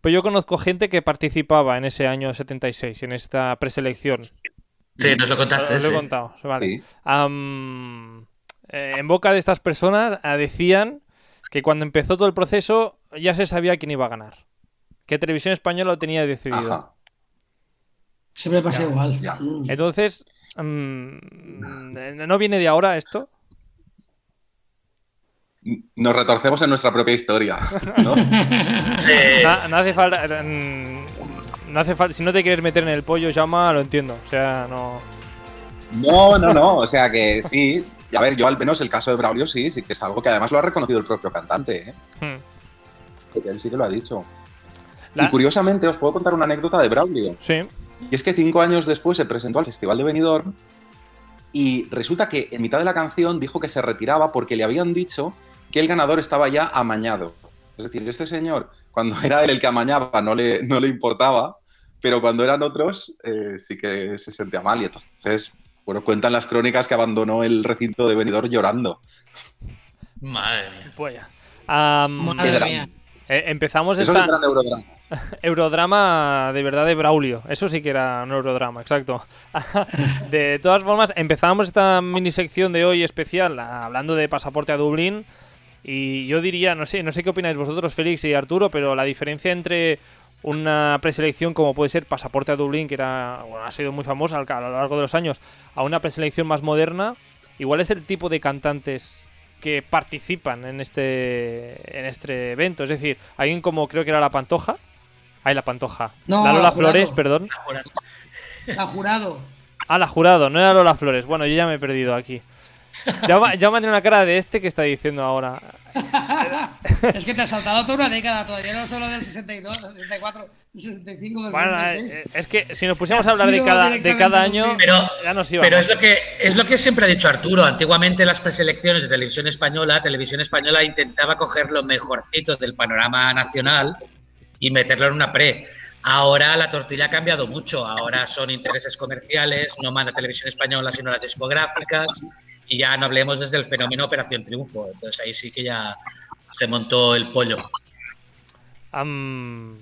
pero yo conozco gente que participaba en ese año 76, en esta preselección. Sí, nos lo contaste. Lo, he contado, vale. Eh, en boca de estas personas ah, decían que cuando empezó todo el proceso ya se sabía quién iba a ganar. Que Televisión Española lo tenía decidido. Siempre pasa igual. Mm. Entonces, ¿no viene de ahora esto? Nos retorcemos en nuestra propia historia. ¿no? sí. no hace falta no hace falta, si no te quieres meter en el pollo, llama, lo entiendo. O sea, no. No, no, no. O sea que sí. A ver, yo al menos el caso de Braulio sí, sí que es algo que además lo ha reconocido el propio cantante. ¿eh? Hmm. él sí que lo ha dicho. Y curiosamente os puedo contar una anécdota de Braulio. Sí. Y es que cinco años después se presentó al Festival de Benidorm y resulta que en mitad de la canción dijo que se retiraba porque le habían dicho que el ganador estaba ya amañado. Es decir, este señor cuando era él el que amañaba no le, no le importaba, pero cuando eran otros eh, sí que se sentía mal. Y entonces, bueno, cuentan las crónicas que abandonó el recinto de venidor llorando. Madre mía. Pues Madre mía. Eh, empezamos Eso esta... eurodramas. eurodrama de verdad de Braulio. Eso sí que era un eurodrama, exacto. de todas formas, empezamos esta mini sección de hoy especial hablando de pasaporte a Dublín. Y yo diría, no sé, no sé qué opináis vosotros, Félix y Arturo, pero la diferencia entre una preselección como puede ser Pasaporte a Dublín, que era, ha sido muy famosa a lo largo de los años, a una preselección más moderna, igual es el tipo de cantantes que participan en este en este evento. Es decir, alguien como creo que era La Pantoja. Ay, La Pantoja. No, la Lola Flores, perdón. La Jurado. Ah, La Jurado, no era Lola Flores. Bueno, yo ya me he perdido aquí. Ya, ya me una cara de este que está diciendo ahora. es que te has saltado toda una década todavía, no solo del 62, 64, 65, del bueno, 66. Eh, es que si nos pusiéramos a hablar de cada, de cada año, pero, ya nos iba. Pero es lo, que, es lo que siempre ha dicho Arturo. Antiguamente las preselecciones de televisión española, televisión española intentaba coger lo mejorcito del panorama nacional y meterlo en una pre. Ahora la tortilla ha cambiado mucho, ahora son intereses comerciales, no manda televisión española sino las discográficas y ya no hablemos desde el fenómeno Operación Triunfo, entonces ahí sí que ya se montó el pollo. Um,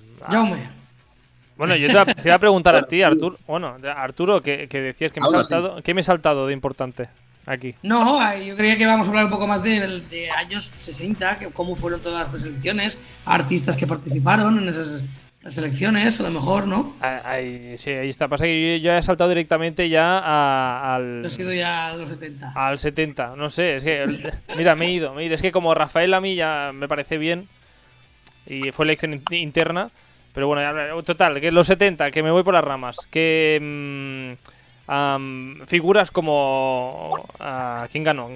bueno, yo te, iba a preguntar a ti, Arturo, bueno, Arturo, que, decías que me, he saltado, ¿qué me he saltado de importante aquí? No, yo creía que íbamos a hablar un poco más de, de años 60, que, cómo fueron todas las preselecciones, artistas que participaron en esas las elecciones, a lo mejor, ¿no? Ahí, sí, ahí está. Pasa que yo, he saltado directamente ya al. He sido ya a los 70. Al 70, no sé, es que. mira, me he ido, me he ido. Es que como Rafael a mí ya me parece bien. Y fue elección interna. Pero bueno, total, que los 70, que me voy por las ramas. Que. Mm, figuras como. Uh, ¿Quién ganó?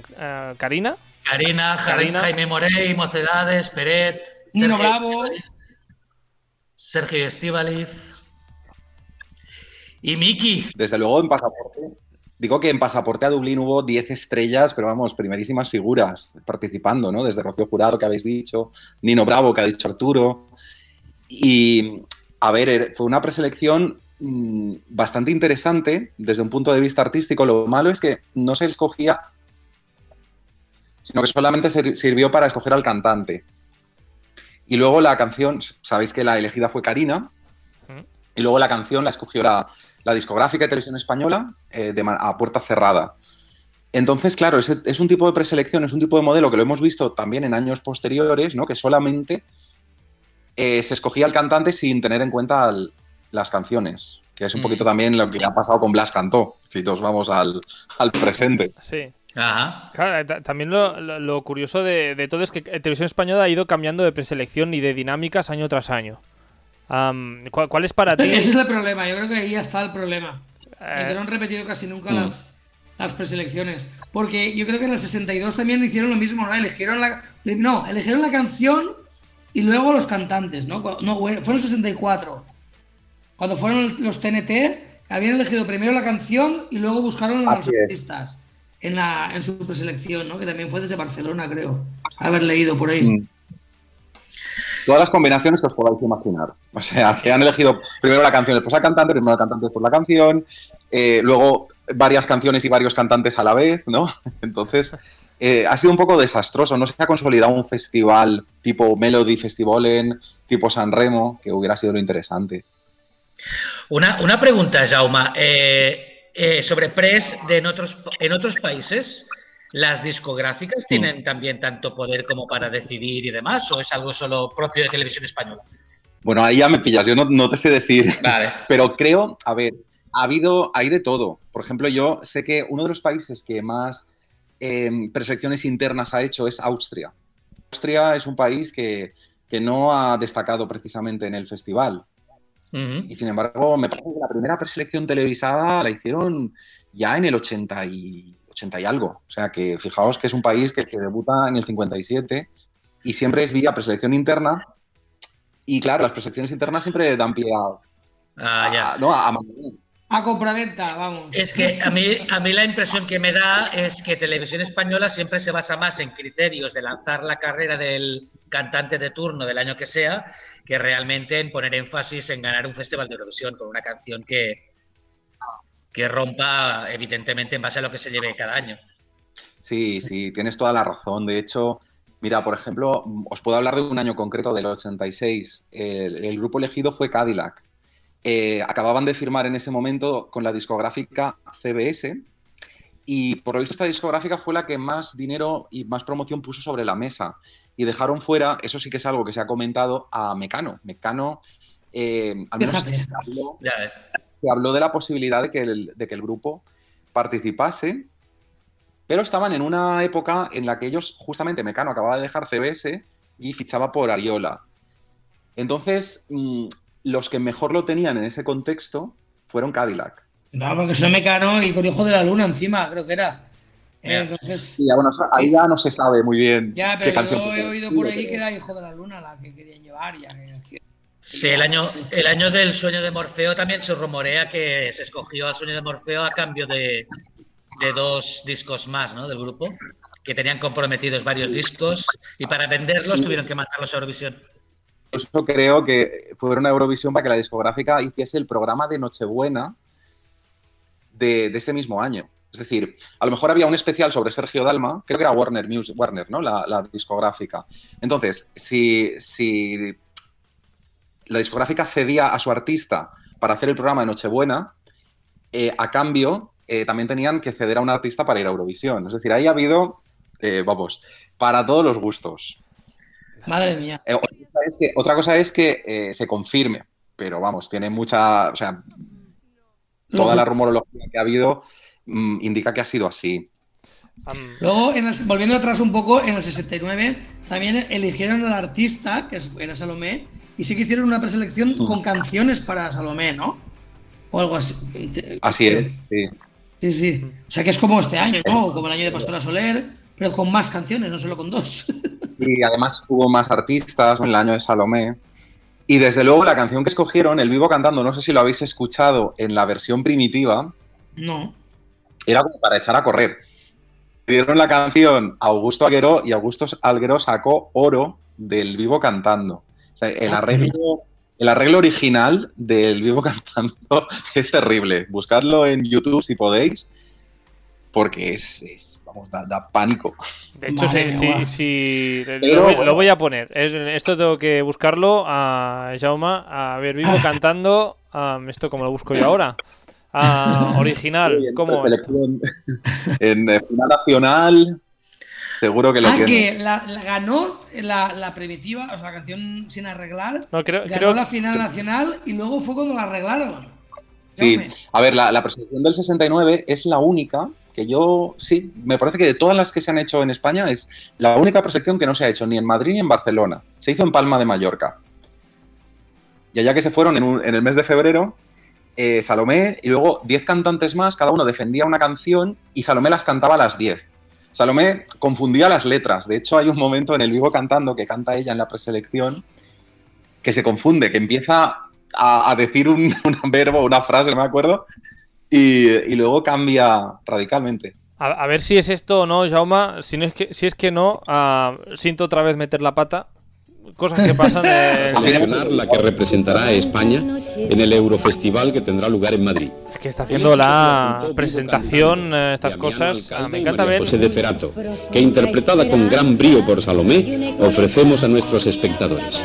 ¿Karina? Karina, Jaime Morey, Mocedades, Peret. Nino Bravo. Sergio Estivaliz y Miki. Desde luego en pasaporte. Digo que en pasaporte a Dublín hubo 10 estrellas, pero vamos, primerísimas figuras participando, ¿no? Desde Rocío Jurado, que habéis dicho, Nino Bravo, que ha dicho Arturo. Y, a ver, er, fue una preselección mm, bastante interesante desde un punto de vista artístico. Lo malo es que no se escogía, sino que solamente sirvió para escoger al cantante. Y luego la canción, sabéis que la elegida fue Karina, y luego la canción la escogió la, discográfica de televisión española eh, de, a puerta cerrada. Entonces, claro, es, es, un tipo de preselección, es un tipo de modelo que lo hemos visto también en años posteriores, ¿no? que solamente eh, se escogía el cantante sin tener en cuenta las canciones, que es un poquito también lo que ha pasado con Blas Cantó, si nos vamos al, al presente. Sí. Claro, eh, también lo, curioso de, todo es que Televisión Española ha ido cambiando de preselección y de dinámicas año tras año. ¿cuál, es para ti? Ese es el problema, yo creo que ahí está el problema. Eh... Que no han repetido casi nunca las, las preselecciones. Porque yo creo que en el 62 también hicieron lo mismo, ¿no? Eligieron la, no, eligieron la canción y luego los cantantes, ¿no? no fue en el 64. Cuando fueron los TNT, habían elegido primero la canción y luego buscaron a los artistas en, la, en su preselección, ¿no? que también fue desde Barcelona, creo, haber leído por ahí. Mm. Todas las combinaciones que os podáis imaginar. O sea, que han elegido primero la canción, después la cantante, primero la cantante, después la canción, eh, luego varias canciones y varios cantantes a la vez, ¿no? Entonces, eh, ha sido un poco desastroso. No se ha consolidado un festival tipo Melody Festival en tipo San Remo, que hubiera sido lo interesante. Una, una pregunta, Jauma. Eh, eh, sobre press de en otros, en otros países, ¿las discográficas tienen mm. también tanto poder como para decidir y demás? ¿O es algo solo propio de televisión española? Bueno, ahí ya me pillas, yo no, te sé decir. Pero creo, a ver, ha habido, hay de todo. Por ejemplo, yo sé que uno de los países que más eh, preselecciones internas ha hecho es Austria. Austria es un país que, que no ha destacado precisamente en el festival. Y sin embargo, me parece que la primera preselección televisada la hicieron ya en el 80 y, 80 y algo. O sea que fijaos que es un país que, debuta en el 57 y siempre es vía preselección interna. Y claro, las preselecciones internas siempre dan pie a, ah, ya. ¿no? a, a compraventa, vamos. Es que a mí, a mí la impresión que me da es que Televisión Española siempre se basa más en criterios de lanzar la carrera del cantante de turno del año que sea que realmente en poner énfasis en ganar un festival de Eurovisión con una canción que, que rompa, evidentemente, en base a lo que se lleve cada año. Sí, sí, tienes toda la razón. De hecho, mira, por ejemplo, os puedo hablar de un año concreto, del 86. El, grupo elegido fue Cadillac. Eh, acababan de firmar en ese momento con la discográfica CBS y por lo visto esta discográfica fue la que más dinero y más promoción puso sobre la mesa y dejaron fuera, eso sí que es algo que se ha comentado, a Mecano. Mecano, eh, al menos se habló, de la posibilidad de que, el, de que el grupo participase, pero estaban en una época en la que ellos, justamente Mecano acababa de dejar CBS y fichaba por Ariola. Entonces, mm, los que mejor lo tenían en ese contexto fueron Cadillac. No, porque soy Mecano y con Hijo de la Luna encima, creo que era. Entonces, ahí ya no se sabe muy bien. Ya, pero yo he oído por ahí que era Hijo de la Luna la que querían llevar. Ya, sí, el año, el año del sueño de Morfeo también se rumorea que se escogió al sueño de Morfeo a cambio de, de dos discos más ¿no? del grupo, que tenían comprometidos varios discos y para venderlos tuvieron que matarlos a Eurovisión. Incluso creo que fue una Eurovisión para que la discográfica hiciese el programa de Nochebuena de, ese mismo año. Es decir, a lo mejor había un especial sobre Sergio Dalma, creo que era Warner Music, Warner, ¿no? La, discográfica. Entonces, si, la discográfica cedía a su artista para hacer el programa de Nochebuena, eh, a cambio eh, también tenían que ceder a un artista para ir a Eurovisión. Es decir, ahí ha habido, eh, vamos, para todos los gustos. Madre mía. otra, cosa es que, se confirme, pero vamos, tiene mucha, o sea, toda la rumorología que ha habido mm, indica que ha sido así. Luego, volviendo atrás un poco, en el 69 también eligieron al artista, que era Salomé, y sí que hicieron una preselección con mm. canciones para Salomé, ¿no? O algo así. Así es, sí. Sí, sí. O sea que es como este año, ¿no? Como el año de Pastora Soler, pero con más canciones, no solo con dos. Y además hubo más artistas en el año de Salomé. Y desde luego la canción que escogieron, El Vivo Cantando, no sé si lo habéis escuchado en la versión primitiva. No. Era como para echar a correr. Dieron la canción a Augusto Alguero y Augusto Alguero sacó oro del Vivo Cantando. O sea, el ah, arreglo el arreglo original del Vivo Cantando es terrible. Buscadlo en YouTube si podéis, porque es, vamos, da, pánico. De hecho, sí, lo, voy a poner. esto tengo que buscarlo a Jauma, a ver, Vivo Cantando, esto como lo busco yo ahora. original, ¿cómo? En, en final nacional, Seguro que lo ah, que la, ganó la, primitiva, o sea, la canción sin arreglar. No, creo, ganó la final nacional y luego fue cuando la arreglaron. Sí, a ver, la, la presentación del 69 es la única que yo, sí, me parece que de todas las que se han hecho en España es la única preselección que no se ha hecho ni en Madrid ni en Barcelona. Se hizo en Palma de Mallorca. Y allá que se fueron en, el mes de febrero, eh, Salomé y luego 10 cantantes más, cada uno defendía una canción y Salomé las cantaba a las 10. Salomé confundía las letras. De hecho, hay un momento en el vivo cantando que canta ella en la preselección que se confunde, que empieza a, decir un, verbo, una frase, no me acuerdo, y, luego cambia radicalmente. A, ver si es esto o no, Jauma. Si, es, que, si es que no, uh, siento otra vez meter la pata cosas que pasan. Seleccionar la que representará a España en el Eurofestival que tendrá lugar en Madrid. Que está haciendo la presentación, eh, estas cosas. Ah, me encanta ver. José de Ferato, que interpretada con gran brío por Salomé, ofrecemos a nuestros espectadores.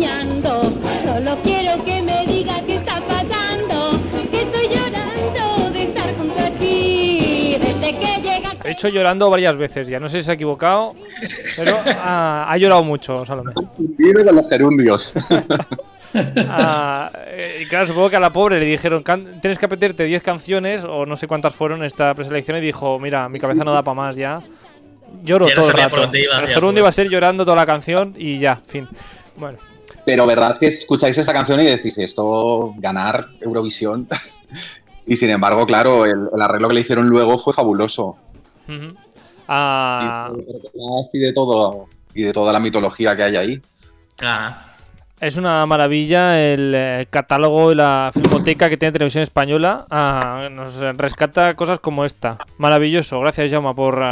soñando. Solo quiero que me digas qué está pasando, que estoy llorando de estar junto a ti. Desde que llegaste. He hecho llorando varias veces, ya no sé si se ha equivocado, pero ha, llorado mucho, Salomé. con los gerundios. Ah, y claro, supongo que a la pobre le dijeron, tienes que apeterte 10 canciones, o no sé cuántas fueron esta preselección, y dijo, mira, mi cabeza no da para más ya. Lloro todo el rato. el gerundio iba a ser llorando toda la canción y ya, fin. Bueno. Pero verdad que escucháis esta canción y decís, esto, ganar Eurovisión. y sin embargo, claro, el, arreglo que le hicieron luego fue fabuloso. Ah. Y, de todo y de toda la mitología que hay ahí. Ah. Es una maravilla el eh, catálogo y la filmoteca que tiene Televisión Española. Ah, nos rescata cosas como esta. Maravilloso. Gracias, Jaume, por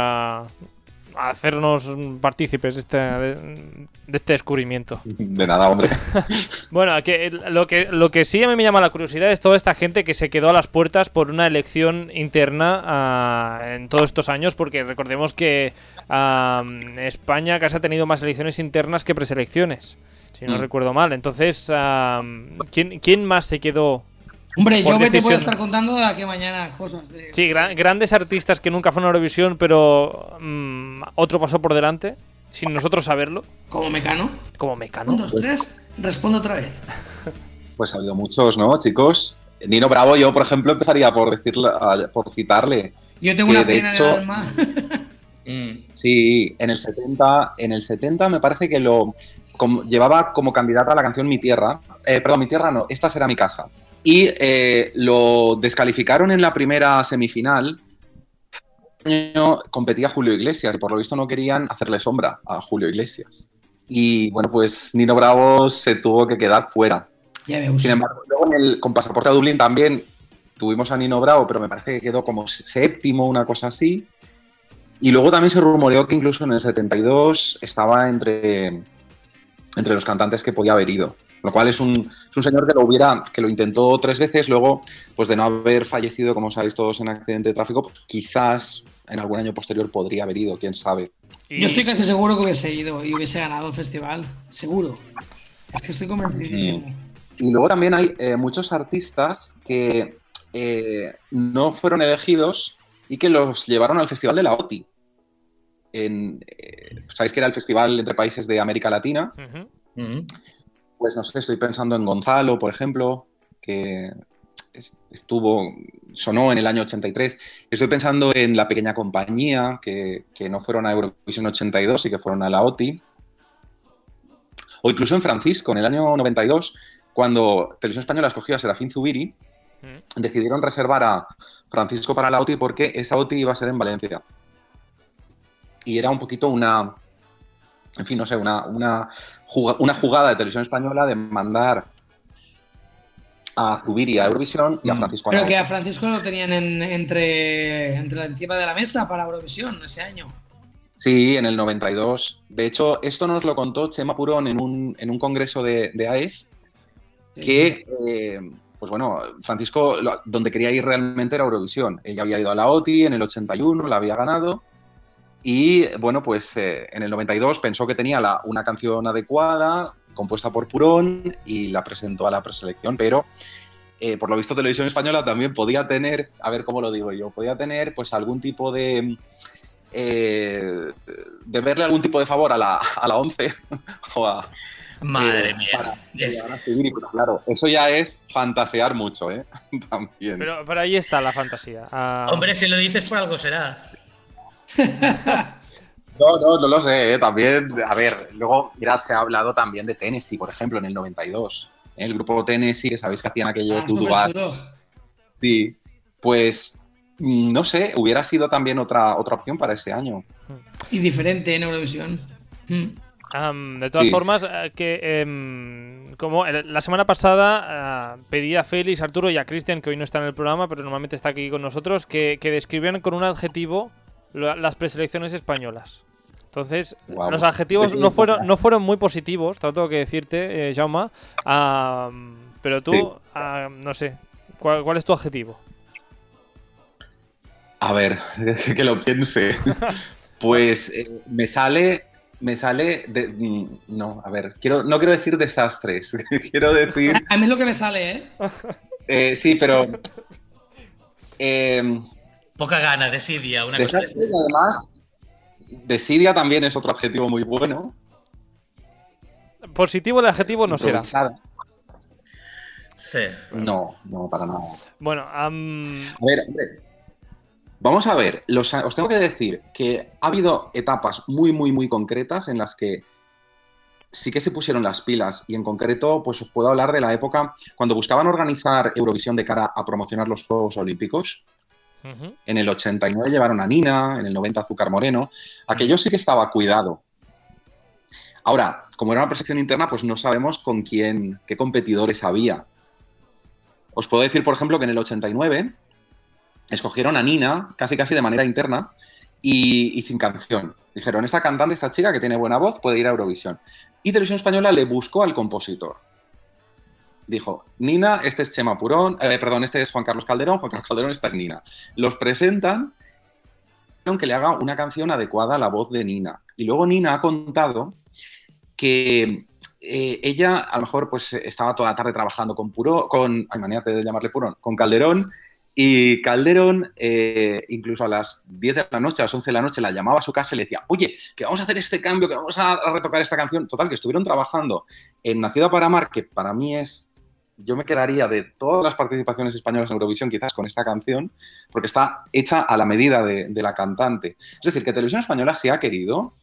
hacernos partícipes de este, de, este descubrimiento. De nada, hombre. bueno, que, lo, que, lo que sí a mí me llama la curiosidad es toda esta gente que se quedó a las puertas por una elección interna ah, en todos estos años, porque recordemos que ah, España casi ha tenido más elecciones internas que preselecciones, si no mm. recuerdo mal. Entonces, ah, ¿quién, ¿quién más se quedó Hombre, yo me te puedo estar contando de aquí mañana cosas. De... Sí, grandes artistas que nunca fueron a Eurovisión, pero mm, otro pasó por delante, sin nosotros saberlo. ¿Como Mecano? Como Mecano. Un, dos, tres, respondo otra vez. Pues ha habido muchos, ¿no, chicos? Nino Bravo, yo, por ejemplo, empezaría por decirle, por citarle. Yo tengo una pena de alma. Mm. Sí, en el 70, en el 70 me parece que lo llevaba como candidata a la canción Mi Tierra. Eh, perdón, Mi Tierra no, esta será mi casa. Y eh, lo descalificaron en la primera semifinal. Competía Julio Iglesias y por lo visto no querían hacerle sombra a Julio Iglesias. Y bueno, pues Nino Bravo se tuvo que quedar fuera. Sin embargo, luego con Pasaporte a Dublín también tuvimos a Nino Bravo, pero me parece que quedó como séptimo, una cosa así. Y luego también se rumoreó que incluso en el 72 estaba entre, entre los cantantes que podía haber ido. Lo cual es un, señor que lo hubiera, que lo intentó tres veces, luego, pues de no haber fallecido, como sabéis todos, en accidente de tráfico, pues quizás en algún año posterior podría haber ido, quién sabe. Yo estoy casi seguro que hubiese ido y hubiese ganado el festival, seguro. Es que estoy convencidísimo. Y luego también hay eh, muchos artistas que eh, no fueron elegidos y que los llevaron al Festival de la OTI. En, eh, Sabéis que era el festival entre países de América Latina. Pues no sé, estoy pensando en Gonzalo, por ejemplo, que estuvo, sonó en el año 83. Estoy pensando en La Pequeña Compañía, que, no fueron a Eurovisión 82 y que fueron a la OTI. O incluso en Francisco, en el año 92, cuando Televisión Española escogió a Serafín Zubiri, decidieron reservar a Francisco para la OTI porque esa OTI iba a ser en Valencia. Y era un poquito una, en fin, no sé, una, una, jugada de televisión española de mandar a Zubiri a Eurovisión y a mm. Francisco Pero que a Francisco lo tenían entre, entre encima de la mesa para Eurovisión ese año. Sí, en el 92. De hecho, esto nos lo contó Chema Purón en un, en un congreso de, de AEF, que eh, pues bueno, Francisco, donde quería ir realmente era Eurovisión. Ella había ido a la OTI en el 81, la había ganado. Y bueno, pues eh, en el 92 pensó que tenía una canción adecuada, compuesta por Purón, y la presentó a la preselección, pero eh, por lo visto Televisión Española también podía tener, a ver cómo lo digo yo, podía tener pues algún tipo de... Eh, de verle algún tipo de favor a la, a la 11 o a, Madre mía. claro, eso ya es fantasear mucho, ¿eh? También. Pero, pero ahí está la fantasía. Ah, Hombre, si lo dices por algo será. No, no, no lo sé, ¿eh? también, a ver, luego, mirad, se ha hablado también de Tennessee, por ejemplo, en el 92. ¿eh? El grupo Tennessee, que sabéis que hacían aquellos ah, Sí, pues, mm, no sé, hubiera sido también otra, otra opción para ese año. Y diferente en Eurovisión. Mm de todas formas, eh, que em, como la semana pasada uh, pedí a Félix, Arturo y a Cristian, que hoy no está en el programa, pero normalmente está aquí con nosotros, que, que describieran con un adjetivo las preselecciones españolas. Entonces, los adjetivos no fueron, no fueron muy positivos, tengo que decirte, eh, Jauma. pero tú, no sé, ¿cuál, es tu adjetivo? A ver, que lo piense. Pues eh, me sale me sale de, mm, no, a ver, quiero, no quiero decir desastres, quiero decir... A mí es lo que me sale, ¿eh? eh sí, pero... Poca gana, desidia, una cosa además, desidia también es otro adjetivo muy bueno. Positivo el adjetivo no será. Sí. No, no, para nada. Bueno, a ver, hombre, Vamos a ver, os tengo que decir que ha habido etapas muy, muy, muy concretas en las que sí que se pusieron las pilas y en concreto pues os puedo hablar de la época cuando buscaban organizar Eurovisión de cara a promocionar los Juegos Olímpicos. En el 89 llevaron a Nina, en el 90 Azúcar Moreno. Aquello sí que estaba cuidado. Ahora, como era una percepción interna, pues no sabemos con quién, qué competidores había. Os puedo decir, por ejemplo, que en el 89 escogieron a Nina casi casi de manera interna y, sin canción. Dijeron, esta cantante, esta chica que tiene buena voz, puede ir a Eurovisión. Y Televisión Española le buscó al compositor. Dijo, Nina, este es Chema Purón, eh, perdón, este es Juan Carlos Calderón, Juan Carlos Calderón, esta es Nina. Los presentan que le haga una canción adecuada a la voz de Nina. Y luego Nina ha contado que eh, ella a lo mejor pues estaba toda la tarde trabajando con Purón, con, hay manera de llamarle Purón, con Calderón y Calderón, eh, incluso a las 10 de la noche, a las 11 de la noche, la llamaba a su casa y le decía, oye, que vamos a hacer este cambio, que vamos a retocar esta canción. Total, que estuvieron trabajando en Nacida para Amar, que para mí es yo me quedaría de todas las participaciones españolas en Eurovisión quizás con esta canción, porque está hecha a la medida de, la cantante. Es decir, que Televisión Española se ha querido,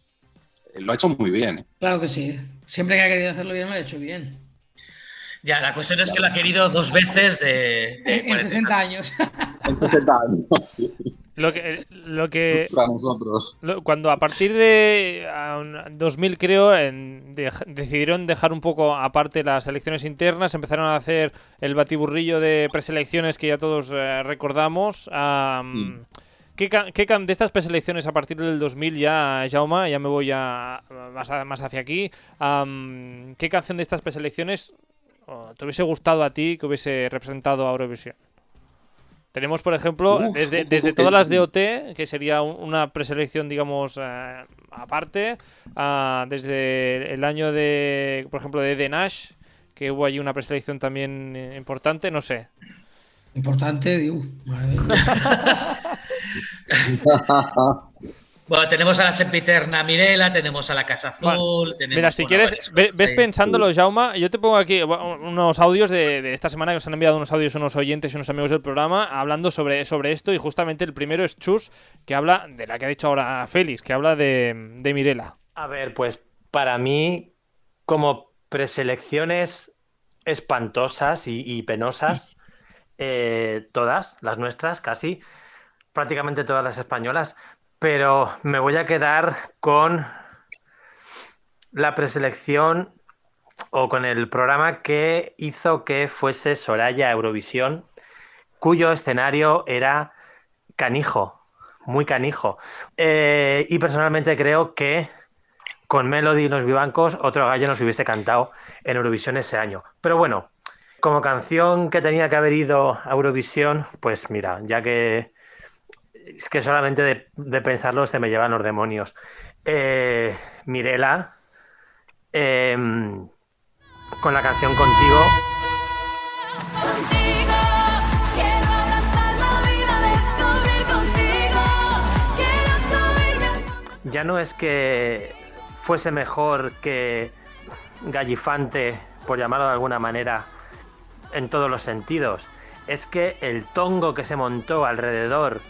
eh, lo ha hecho muy bien. Claro que sí. Siempre que ha querido hacerlo bien, lo ha hecho bien. Ya, la cuestión es que lo ha querido dos veces de. en 60 años. En 60 años, sí. Lo que, lo que Para nosotros. cuando a partir de 2000 creo decidieron dejar un poco aparte las elecciones internas, empezaron a hacer el batiburrillo de preselecciones que ya todos eh, recordamos. Mm. ¿qué, de estas preselecciones a partir del 2000 ya, Jauma, ya me voy a, más, más hacia aquí, ¿qué canción de estas preselecciones te hubiese gustado a ti que hubiese representado a Eurovisión? Tenemos, por ejemplo, desde, todas las DOT, que sería una preselección, digamos, eh, aparte, desde el año de, por ejemplo, de The Nash, que hubo allí una preselección también eh, importante, no sé. Importante, digo. Bueno, tenemos a la sempiterna Mirela, tenemos a la Casa Azul. mira, si quieres, ves, pensándolo, Jauma. Yo te pongo aquí unos audios de, esta semana que nos han enviado unos audios unos oyentes y unos amigos del programa hablando sobre, sobre esto. Y justamente el primero es Chus, que habla de la que ha dicho ahora Félix, que habla de, Mirela. A ver, pues para mí, como preselecciones espantosas y, penosas, eh, todas, las nuestras casi, prácticamente todas las españolas, pero me voy a quedar con la preselección o con el programa que hizo que fuese Soraya Eurovisión, cuyo escenario era canijo, muy canijo. Eh, y personalmente creo que con Melody y los Vivancos otro gallo nos hubiese cantado en Eurovisión ese año. Pero bueno, como canción que tenía que haber ido a Eurovisión, pues mira, ya que es que solamente de, pensarlo se me llevan los demonios. Eh, Mirela, em, con la canción Contigo. Ya no es que fuese mejor que Gallifante, por llamarlo de alguna manera, en todos los sentidos. Es que el tongo que se montó alrededor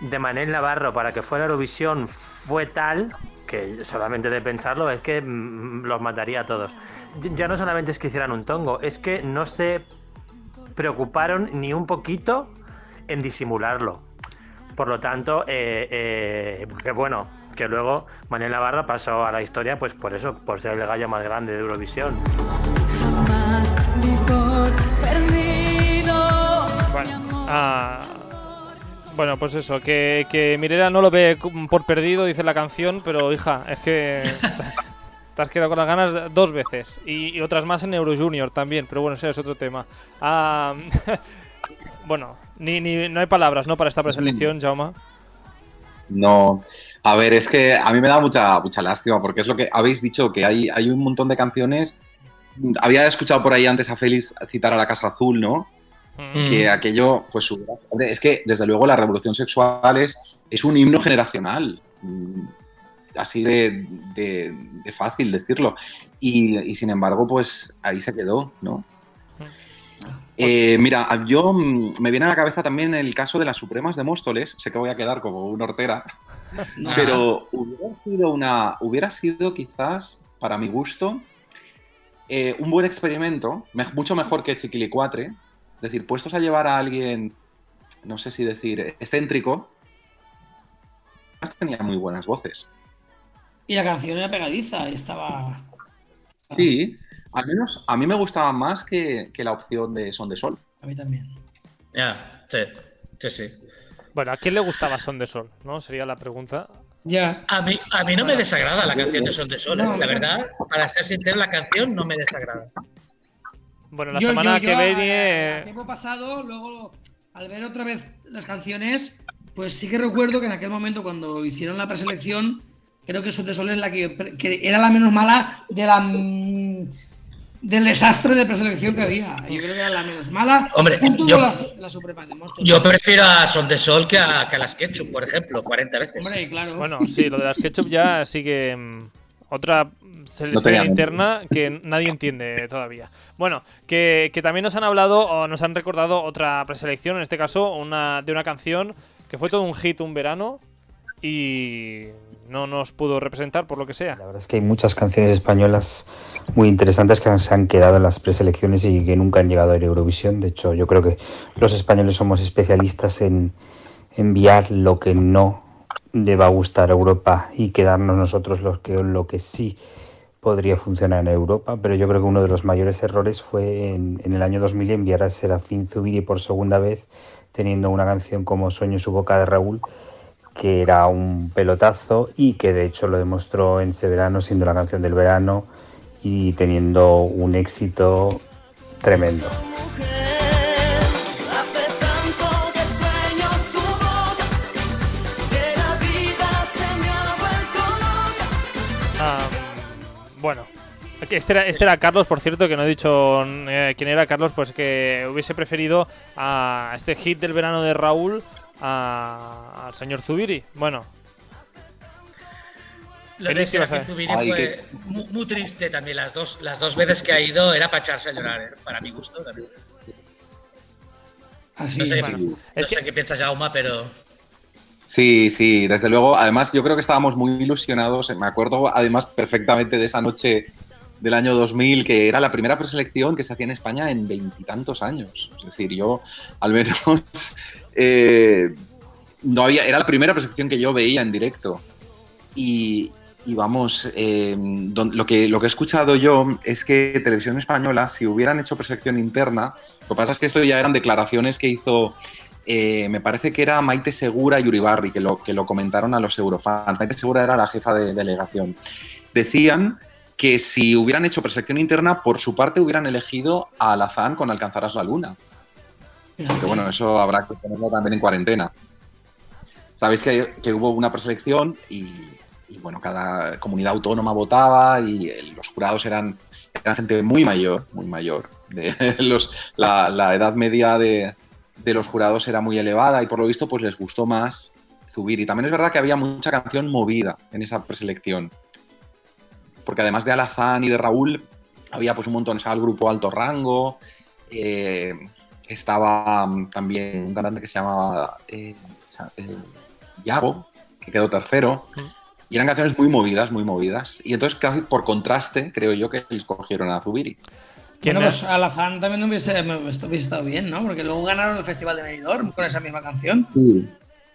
de Manel Navarro para que fuera Eurovisión fue tal que solamente de pensarlo es que mm, los mataría a todos. Ya no solamente es que hicieran un tongo, es que no se preocuparon ni un poquito en disimularlo. Por lo tanto, eh, eh, que bueno, que luego Manel Navarro pasó a la historia, pues por eso, por ser el gallo más grande de Eurovisión. Bueno, ah, bueno, pues eso, que, que Mirela no lo ve por perdido, dice la canción, pero hija, es que te has quedado con las ganas dos veces. Y, otras más en Euro Junior también, pero bueno, ese es otro tema. Ah, bueno, ni, ni, no hay palabras, ¿no? Para esta preselección, Jauma. No, a ver, es que a mí me da mucha, mucha lástima, porque es lo que habéis dicho, que hay, hay un montón de canciones. Había escuchado por ahí antes a Félix citar a la Casa Azul, ¿no? Que aquello, pues es que desde luego la revolución sexual es, es un himno generacional, mm, así de, fácil decirlo. Y, sin embargo, pues ahí se quedó, ¿no? Eh, mira, yo mm, me viene a la cabeza también el caso de las Supremas de Móstoles, sé que voy a quedar como un hortera, pero hubiera sido una, hubiera sido quizás, para mi gusto, eh, un buen experimento, mucho mejor que Chiquilicuatre, es decir, puestos a llevar a alguien, no sé si decir, excéntrico, tenía muy buenas voces. Y la canción era pegadiza, y estaba. Sí, al menos a mí me gustaba más que, la opción de Son de Sol. A mí también. Ya, sí, sí, sí. Bueno, ¿a quién le gustaba Son de Sol? ¿No? Sería la pregunta. Ya. A mí, a mí no me desagrada la canción de Son de Sol. ¿eh? la verdad, para ser sincero, la canción no me desagrada. Bueno, la semana que viene. El tiempo pasado, luego al ver otra vez las canciones, pues sí que recuerdo que en aquel momento cuando hicieron la preselección, creo que Sol de Sol es la que, era la menos mala de la mm, del desastre de preselección que había. Yo creo que era la menos mala. Hombre, yo, supremas de Yo prefiero a Sol de Sol que a, que a las Ketchup, por ejemplo, 40 veces. Hombre, claro. Bueno, sí, lo de las Ketchup ya sí que. Otra selección interna que nadie entiende todavía. Bueno, que, también nos han hablado o nos han recordado otra preselección, en este caso una de una canción que fue todo un hit un verano y no nos pudo representar por lo que sea. La verdad es que hay muchas canciones españolas muy interesantes que se han quedado en las preselecciones y que nunca han llegado a Eurovisión. De hecho, yo creo que los españoles somos especialistas en enviar lo que no le va a gustar Europa y quedarnos nosotros los que, lo que sí podría funcionar en Europa, pero yo creo que uno de los mayores errores fue en, el año 2000 enviar a Serafín Zubiri por segunda vez, teniendo una canción como Sueño en su boca de Raúl, que era un pelotazo y que de hecho lo demostró en ese verano, siendo la canción del verano y teniendo un éxito tremendo. Bueno, este era, este era Carlos, por cierto, que no he dicho eh, quién era Carlos, pues que hubiese preferido a este hit del verano de Raúl al señor Zubiri. Bueno. Lo de Zubiri fue muy, triste también. Las dos, las dos veces que ha ido era para echarse a llorar, eh, para mi gusto también. Así, no sé, no sé qué piensas, Jauma, pero... Sí, sí, desde luego. Además, yo creo que estábamos muy ilusionados. Me acuerdo además perfectamente de esa noche del año 2000, que era la primera preselección que se hacía en España en veintitantos años. Es decir, yo al menos eh, no había, era la primera preselección que yo veía en directo. Y, vamos, eh, lo, que, lo que he escuchado yo es que Televisión Española, si hubieran hecho preselección interna, lo que pasa es que esto ya eran declaraciones que hizo eh, me parece que era Maite Segura y Uribarri, que lo, que lo comentaron a los eurofans. Maite Segura era la jefa de delegación. Decían que si hubieran hecho preselección interna, por su parte hubieran elegido a Alazán con Alcanzarás la Luna. Aunque bueno, eso habrá que ponerlo también en cuarentena. Sabéis que, hubo una preselección y, bueno, cada comunidad autónoma votaba y los jurados eran, gente muy mayor, muy mayor. De los, la edad media de, de los jurados era muy elevada y por lo visto pues les gustó más subir. Y también es verdad que había mucha canción movida en esa preselección. Porque además de Alazán y de Raúl, había pues un montón, estaba el grupo Alto Rango, eh, estaba mm, también un cantante que se llamaba eh, eh, Yago, que quedó tercero. Y eran canciones muy movidas, muy movidas. Y entonces, por contraste, creo yo que les cogieron a Zubiri. Bueno, pues Alazán también hubiese, hubiese, estado bien, ¿no? Porque luego ganaron el Festival de Benidorm con esa misma canción. Sí.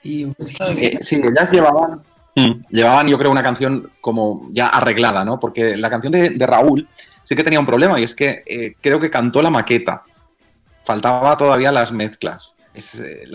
Y estado bien. sí, ellas llevaban, mm. llevaban, yo creo, una canción como ya arreglada, ¿no? Porque la canción de, Raúl sí que tenía un problema y es que eh, creo que cantó la maqueta. Faltaba todavía las mezclas. Eh,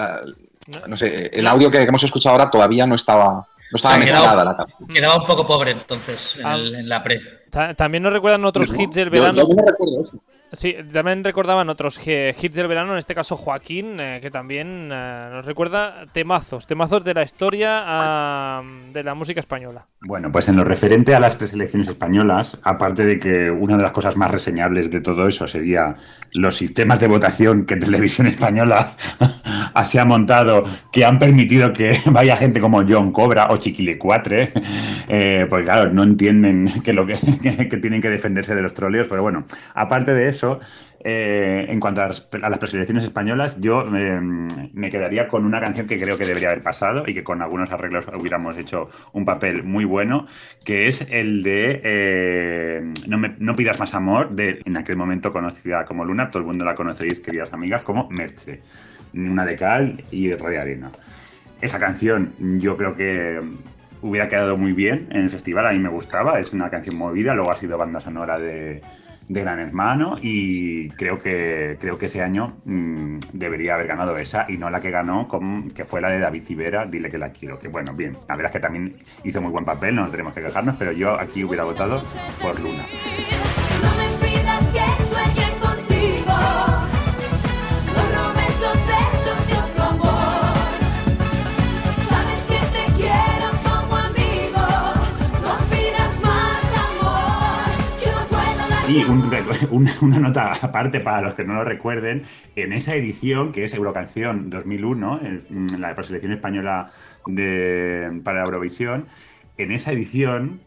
no sé, el audio que hemos escuchado ahora todavía no estaba, no estaba mezclada la canción. Quedaba un poco pobre entonces en, ah. en la pre. También nos recuerdan otros hits del verano. Yo, recuerdo eso. Sí, también recordaban otros hits del verano, en este caso Joaquín, eh, que también eh, nos recuerda temazos, temazos de la historia de la música española. Bueno, pues en lo referente a las preselecciones españolas, aparte de que una de las cosas más reseñables de todo eso sería los sistemas de votación que Televisión Española se ha montado, que han permitido que vaya gente como John Cobra o Chiquilicuatre, eh, porque claro, no entienden que lo que, que tienen que defenderse de los troleos, pero bueno, aparte de eso, eh, en cuanto a las, preselecciones españolas, yo eh, me quedaría con una canción que creo que debería haber pasado y que con algunos arreglos hubiéramos hecho un papel muy bueno, que es el de eh, no, pidas más amor, de en aquel momento conocida como Luna, todo el mundo la conoceréis, queridas amigas, como Merche, una de cal y otra de arena. Esa canción yo creo que hubiera quedado muy bien en el festival, a mí me gustaba, es una canción movida, luego ha sido banda sonora de de Gran Hermano y creo que, creo que ese año mm, debería haber ganado esa y no la que ganó, con, que fue la de David Civera, Dile que la quiero. Que bueno, bien, la verdad es que también hizo muy buen papel, no tenemos que quejarnos, pero yo aquí hubiera votado por Luna. Y una nota aparte para los que no lo recuerden, en esa edición, que es Eurocanción 2001, la preselección española de, para Eurovisión, en esa edición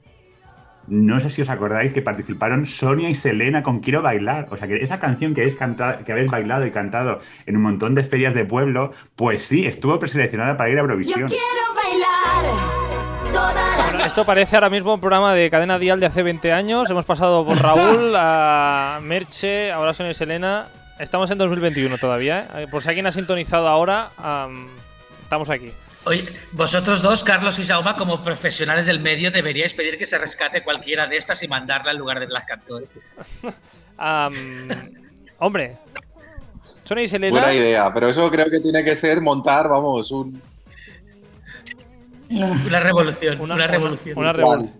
no sé si os acordáis que participaron Sonia y Selena con Quiero Bailar. O sea, que esa canción que habéis, cantado, que habéis bailado y cantado en un montón de ferias de pueblo, pues sí, estuvo preseleccionada para ir a Eurovisión. Yo quiero bailar. Bueno, esto parece ahora mismo un programa de cadena dial de hace 20 años. Hemos pasado por Raúl, a Merche, ahora Sonia y Selena. Estamos en 2021 todavía. ¿eh? Por si alguien ha sintonizado ahora, estamos aquí. Oye, vosotros dos, Carlos y Jauma, como profesionales del medio, deberíais pedir que se rescate cualquiera de estas y mandarla en lugar de Black Cantó. hombre, Sony y Selena. Buena idea, pero eso creo que tiene que ser montar, vamos, un. Una revolución. Una, revolución. Una, revolución.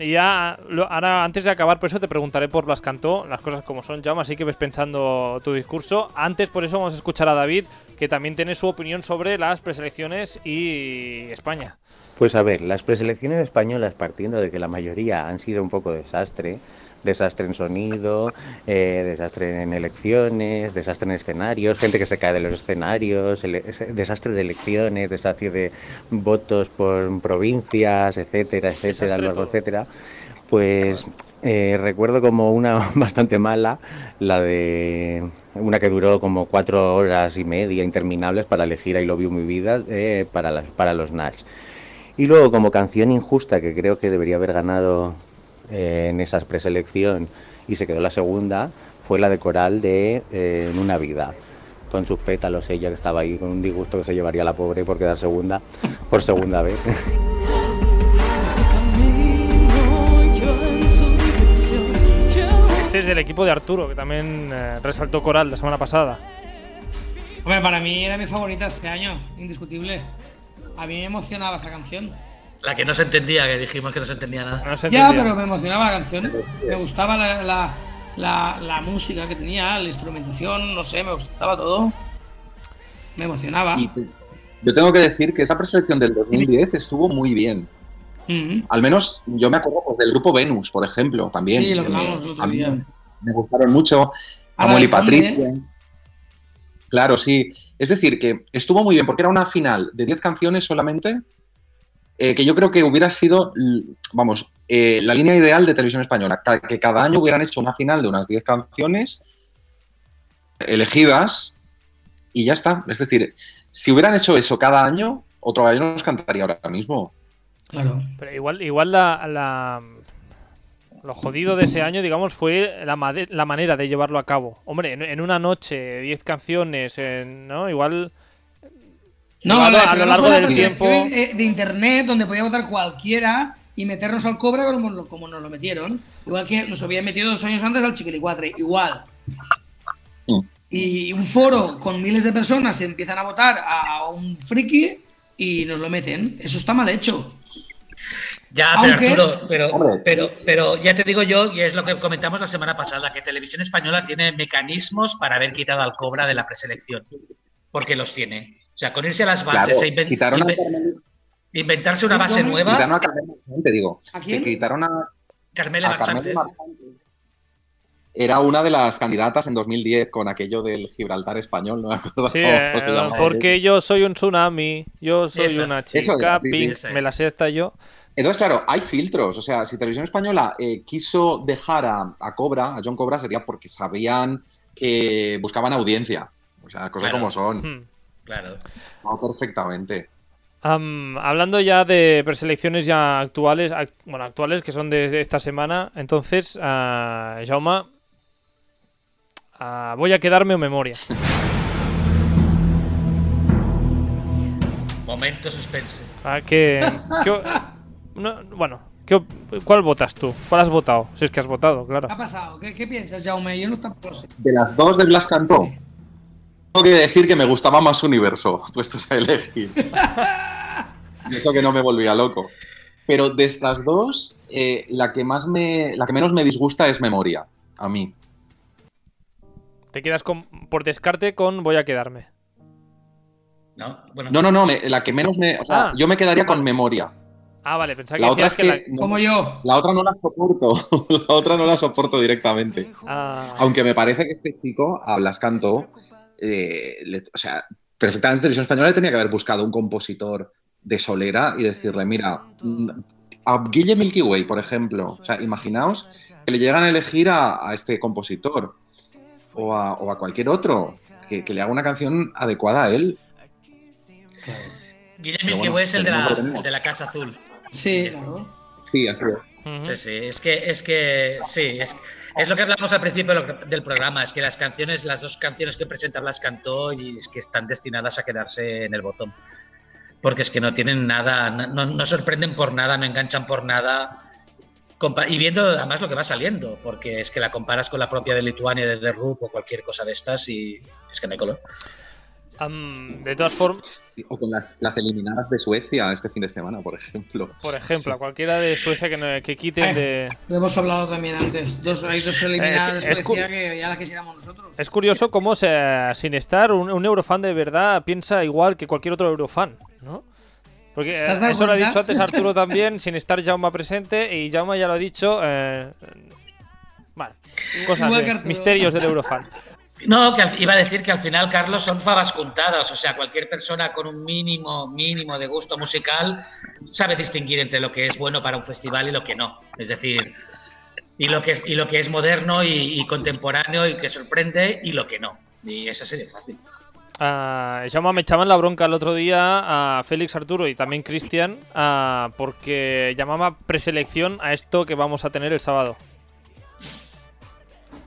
y ya, ahora antes de acabar, por eso te preguntaré por las cantó, las cosas como son, Jaume, así que ves pensando tu discurso. Antes, por eso vamos a escuchar a David, que también tiene su opinión sobre las preselecciones y España. Pues a ver, las preselecciones españolas, partiendo de que la mayoría han sido un poco desastre, desastre en sonido, eh, desastre en elecciones, desastre en escenarios, gente que se cae de los escenarios, desastre de elecciones, desastre de votos por provincias, etcétera, etcétera, luego, etcétera. Pues eh, recuerdo como una bastante mala, la de una que duró como cuatro horas y media interminables para elegir I Love You Mi Vida eh, para, las, para los Nash. Y luego como canción injusta que creo que debería haber ganado eh, en esa preselección y se quedó la segunda, fue la de Coral de En una vida. Con sus pétalos ella que estaba ahí con un disgusto que se llevaría la pobre por quedar segunda por segunda vez. Este del equipo de Arturo, que también eh, resaltó Coral la semana pasada. Hombre, para mí era mi favorita este año, indiscutible. A mí me emocionaba esa canción. La que no se entendía, que dijimos que no se entendía nada. ya, pero me emocionaba la canción. Me gustaba la, música que tenía, la instrumentación, no sé, me gustaba todo. Me emocionaba. yo tengo que decir que esa preselección del 2010 estuvo muy bien. Al menos yo me acuerdo pues, del grupo Venus, por ejemplo, también. Sí, lo me, me gustaron mucho. Samuel y Patricia. Claro, sí. Es decir, que estuvo muy bien porque era una final de 10 canciones solamente, eh, que yo creo que hubiera sido, vamos, eh, la línea ideal de televisión española, que cada año hubieran hecho una final de unas 10 canciones elegidas y ya está. Es decir, si hubieran hecho eso cada año, otro año nos cantaría ahora mismo. Claro. Pero igual, igual la, lo jodido de ese año, digamos, fue la, la manera de llevarlo a cabo. Hombre, en, una noche, 10 canciones, ¿no? Igual. No, a, lo largo del tiempo. De internet, donde podía votar cualquiera y meternos al cobre como, nos lo metieron. Igual que nos habían metido dos años antes al Chiquilicuatre. Igual. Mm. Y un foro con miles de personas se empiezan a votar a un friki y nos lo meten. Eso está mal hecho. Ya, pero Arturo, pero, pero, pero ya te digo yo, y es lo que comentamos la semana pasada, que Televisión Española tiene mecanismos para haber quitado al Cobra de la preselección. Porque los tiene. O sea, con irse a las bases e inventarse una base nueva. Quitaron a Carmela te digo. ¿A quién? quitaron a, Carmela, a Era una de las candidatas en 2010 con aquello del Gibraltar español, no me acuerdo. Sí, eh, porque yo soy un tsunami, yo soy una chica, me la sé hasta yo. Entonces, claro, hay filtros. O sea, si Televisión Española eh, quiso dejar a, Cobra, a John Cobra, sería porque sabían que buscaban audiencia. O sea, cosas como son. Hmm. Claro. No, perfectamente. hablando ya de preselecciones ya actuales, bueno, actuales que son de, esta semana, entonces, uh, Jauma, voy a quedarme en memoria. Momento suspense. Ah, que, bueno, ¿cuál votas tú? ¿Cuál has votado? Si es que has votado, claro. ¿Qué ha pasado? ¿Qué, piensas, Jaume? Yo no De las dos de Blas Cantó, que decir que me gustaba más Universo, puestos a elegir. y eso que no me volvía loco. Pero de estas dos, eh, la, que más me, la que menos me disgusta es Memoria, a mí. Te quedas con, por descarte con Voy a quedarme. No, no, no, no, la que menos me. O sea, ah. yo me quedaría con Memoria. Ah, vale, pensaba que la otra es que, como yo. La otra no la soporto. la otra no la soporto directamente. Ah. Aunque me parece que este chico, a Blas Cantó, eh, o sea, perfectamente Televisión Española le tenía que haber buscado un compositor de solera y decirle, mira, a Guille Milky Way, por ejemplo. O sea, imaginaos que le llegan a elegir a, este compositor o a, cualquier otro que, le haga una canción adecuada a él. Guille Milky Way es el, de la, Casa Azul. Sí. Sí, así es. Sí, sí, es que, es que, sí, es, es lo que hablamos al principio del programa, es que las canciones, las dos canciones que presenta Blas cantó y es que están destinadas a quedarse en el botón porque es que no tienen nada, no, sorprenden por nada, no enganchan por nada. Y viendo además lo que va saliendo, porque es que la comparas con la propia de Lituania, de The Roop o cualquier cosa de estas y es que no hay color. De todas formas. O con las, eliminadas de Suecia este fin de semana, por ejemplo. Por ejemplo, a cualquiera de Suecia que, que quiten eh, de. Lo hemos hablado también antes. Dos, hay dos eliminadas de Suecia que ya las quisiéramos nosotros. Es curioso cómo, sin estar, un, un eurofan de verdad piensa igual que cualquier otro eurofan. ¿no? Porque eh, eso lo ha dicho antes Arturo también, sin estar Jauma presente, y Jauma ya lo ha dicho. Eh, bueno, cosas, misterios del Eurofan. No, que iba a decir que al final, Carlos, son fabas contadas. O sea, cualquier persona con un mínimo, mínimo de gusto musical sabe distinguir entre lo que es bueno para un festival y lo que no. Es decir, y lo que es, y lo que es moderno y, contemporáneo y que sorprende y lo que no. Y eso sería fácil. Uh, me echaban la bronca el otro día a Félix Arturo y también Cristian uh, porque llamaba preselección a esto que vamos a tener el sábado.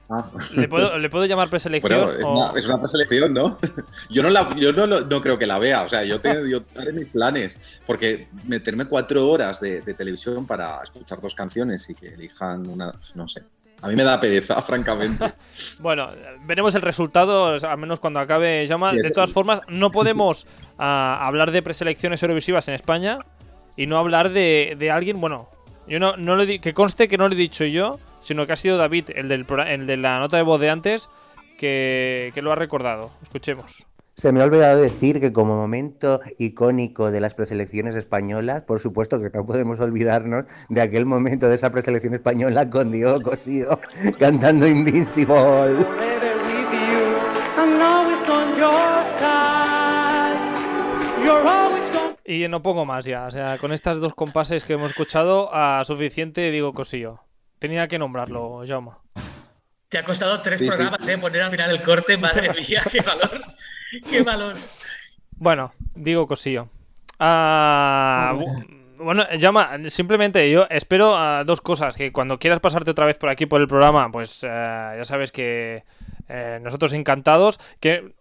Ah. ¿Le, puedo, llamar preselección? es, una, preselección, ¿no? yo no, la, yo no, creo que la vea. O sea, yo, yo haré mis planes. Porque meterme cuatro horas de, de televisión para escuchar dos canciones y que elijan una. No sé. A mí me da pereza, francamente. bueno, veremos el resultado, al menos cuando acabe Llama. De todas formas, no podemos ah, hablar de preselecciones eurovisivas en España y no hablar de, alguien, bueno, yo no, no le que conste que no lo he dicho yo, sino que ha sido David, el, del, el de la nota de voz de antes, que, que lo ha recordado. Escuchemos. Se me ha olvidado decir que como momento icónico de las preselecciones españolas, por supuesto que no podemos olvidarnos de aquel momento de esa preselección española con Diego Cosío cantando Invincible. Y no pongo más ya, o sea, con estas dos compases que hemos escuchado, a suficiente digo Cosío. Tenía que nombrarlo, Jaume. Te ha costado tres programas, ¿eh? Poner al final el corte, madre mía, qué valor. qué valor. Bueno, digo cosillo. Ah, bueno, llama, simplemente yo espero ah, dos cosas. Que cuando quieras pasarte otra vez por aquí por el programa, pues eh, ya sabes que eh, nosotros encantados. Que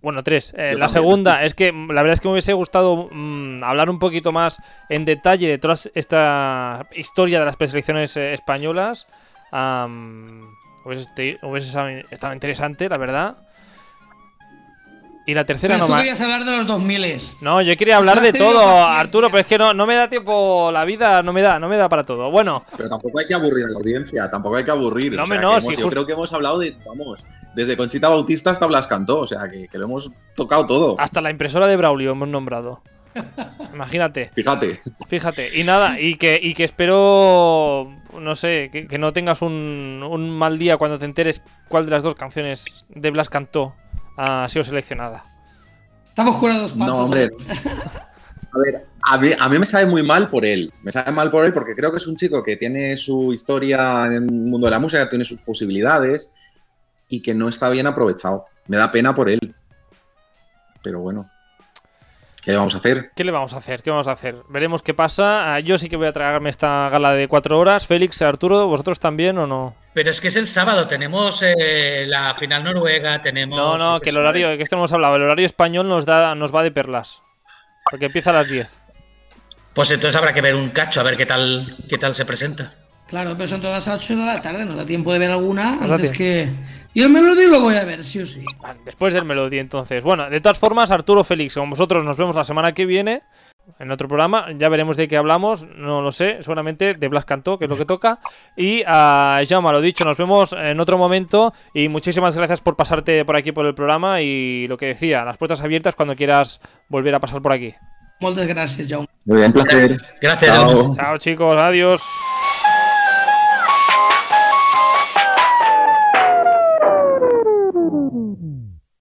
bueno, tres. Eh, la segunda es que la verdad es que me hubiese gustado mm, hablar un poquito más en detalle de toda esta historia de las preselecciones españolas. hubiese, estado interesante, la verdad. Y la tercera pero no tú querías hablar de los 2000 No, yo quería hablar de todo, Arturo, pero es que no, no me da tiempo, la vida no me da, no me da para todo. Bueno. Pero tampoco hay que aburrir a la audiencia, tampoco hay que aburrir. No, o yo creo que hemos hablado de, vamos, desde Conchita Bautista hasta Blas Cantó, o sea, que, lo hemos tocado todo. Hasta la impresora de Braulio hemos nombrado. Imagínate. Fíjate. Fíjate. Y nada, y que, y que espero, no sé, que, no tengas un, un mal día cuando te enteres cuál de las dos canciones de Blas cantó ha sido seleccionada. Estamos jurados No, hombre. A ver, a mí, me sabe muy mal por él. Me sabe mal por él porque creo que es un chico que tiene su historia en el mundo de la música, tiene sus posibilidades y que no está bien aprovechado. Me da pena por él. Pero bueno. ¿Qué le vamos a hacer? ¿Qué le vamos a hacer? ¿Qué vamos a hacer? Veremos qué pasa. Ah, yo sí que voy a tragarme esta gala de cuatro horas. Félix, Arturo, ¿vosotros también o no? Pero es que es el sábado, tenemos eh, la final noruega, tenemos... No, no, que el horario, que esto hemos hablado, el horario español nos, da, nos va de perlas. Porque empieza a las 10. Pues entonces habrá que ver un cacho, a ver qué tal, qué tal se presenta. Claro, pero son todas a las 8 de la tarde, no da tiempo de ver alguna antes que... Y el Melody lo voy a ver, sí o sí. después del Melody, entonces. Bueno, de todas formas, Arturo Félix, con vosotros nos vemos la semana que viene en otro programa. Ya veremos de qué hablamos, no lo sé, seguramente de Blas Cantó, que es lo que toca. Y a Jaume, lo dicho, nos vemos en otro momento. Y muchísimas gracias por pasarte por aquí por el programa. Y lo que decía, las puertas abiertas cuando quieras volver a pasar por aquí. Muchas gracias, Jaume. Muy bien, placer. Gracias, Chao, chicos, adiós.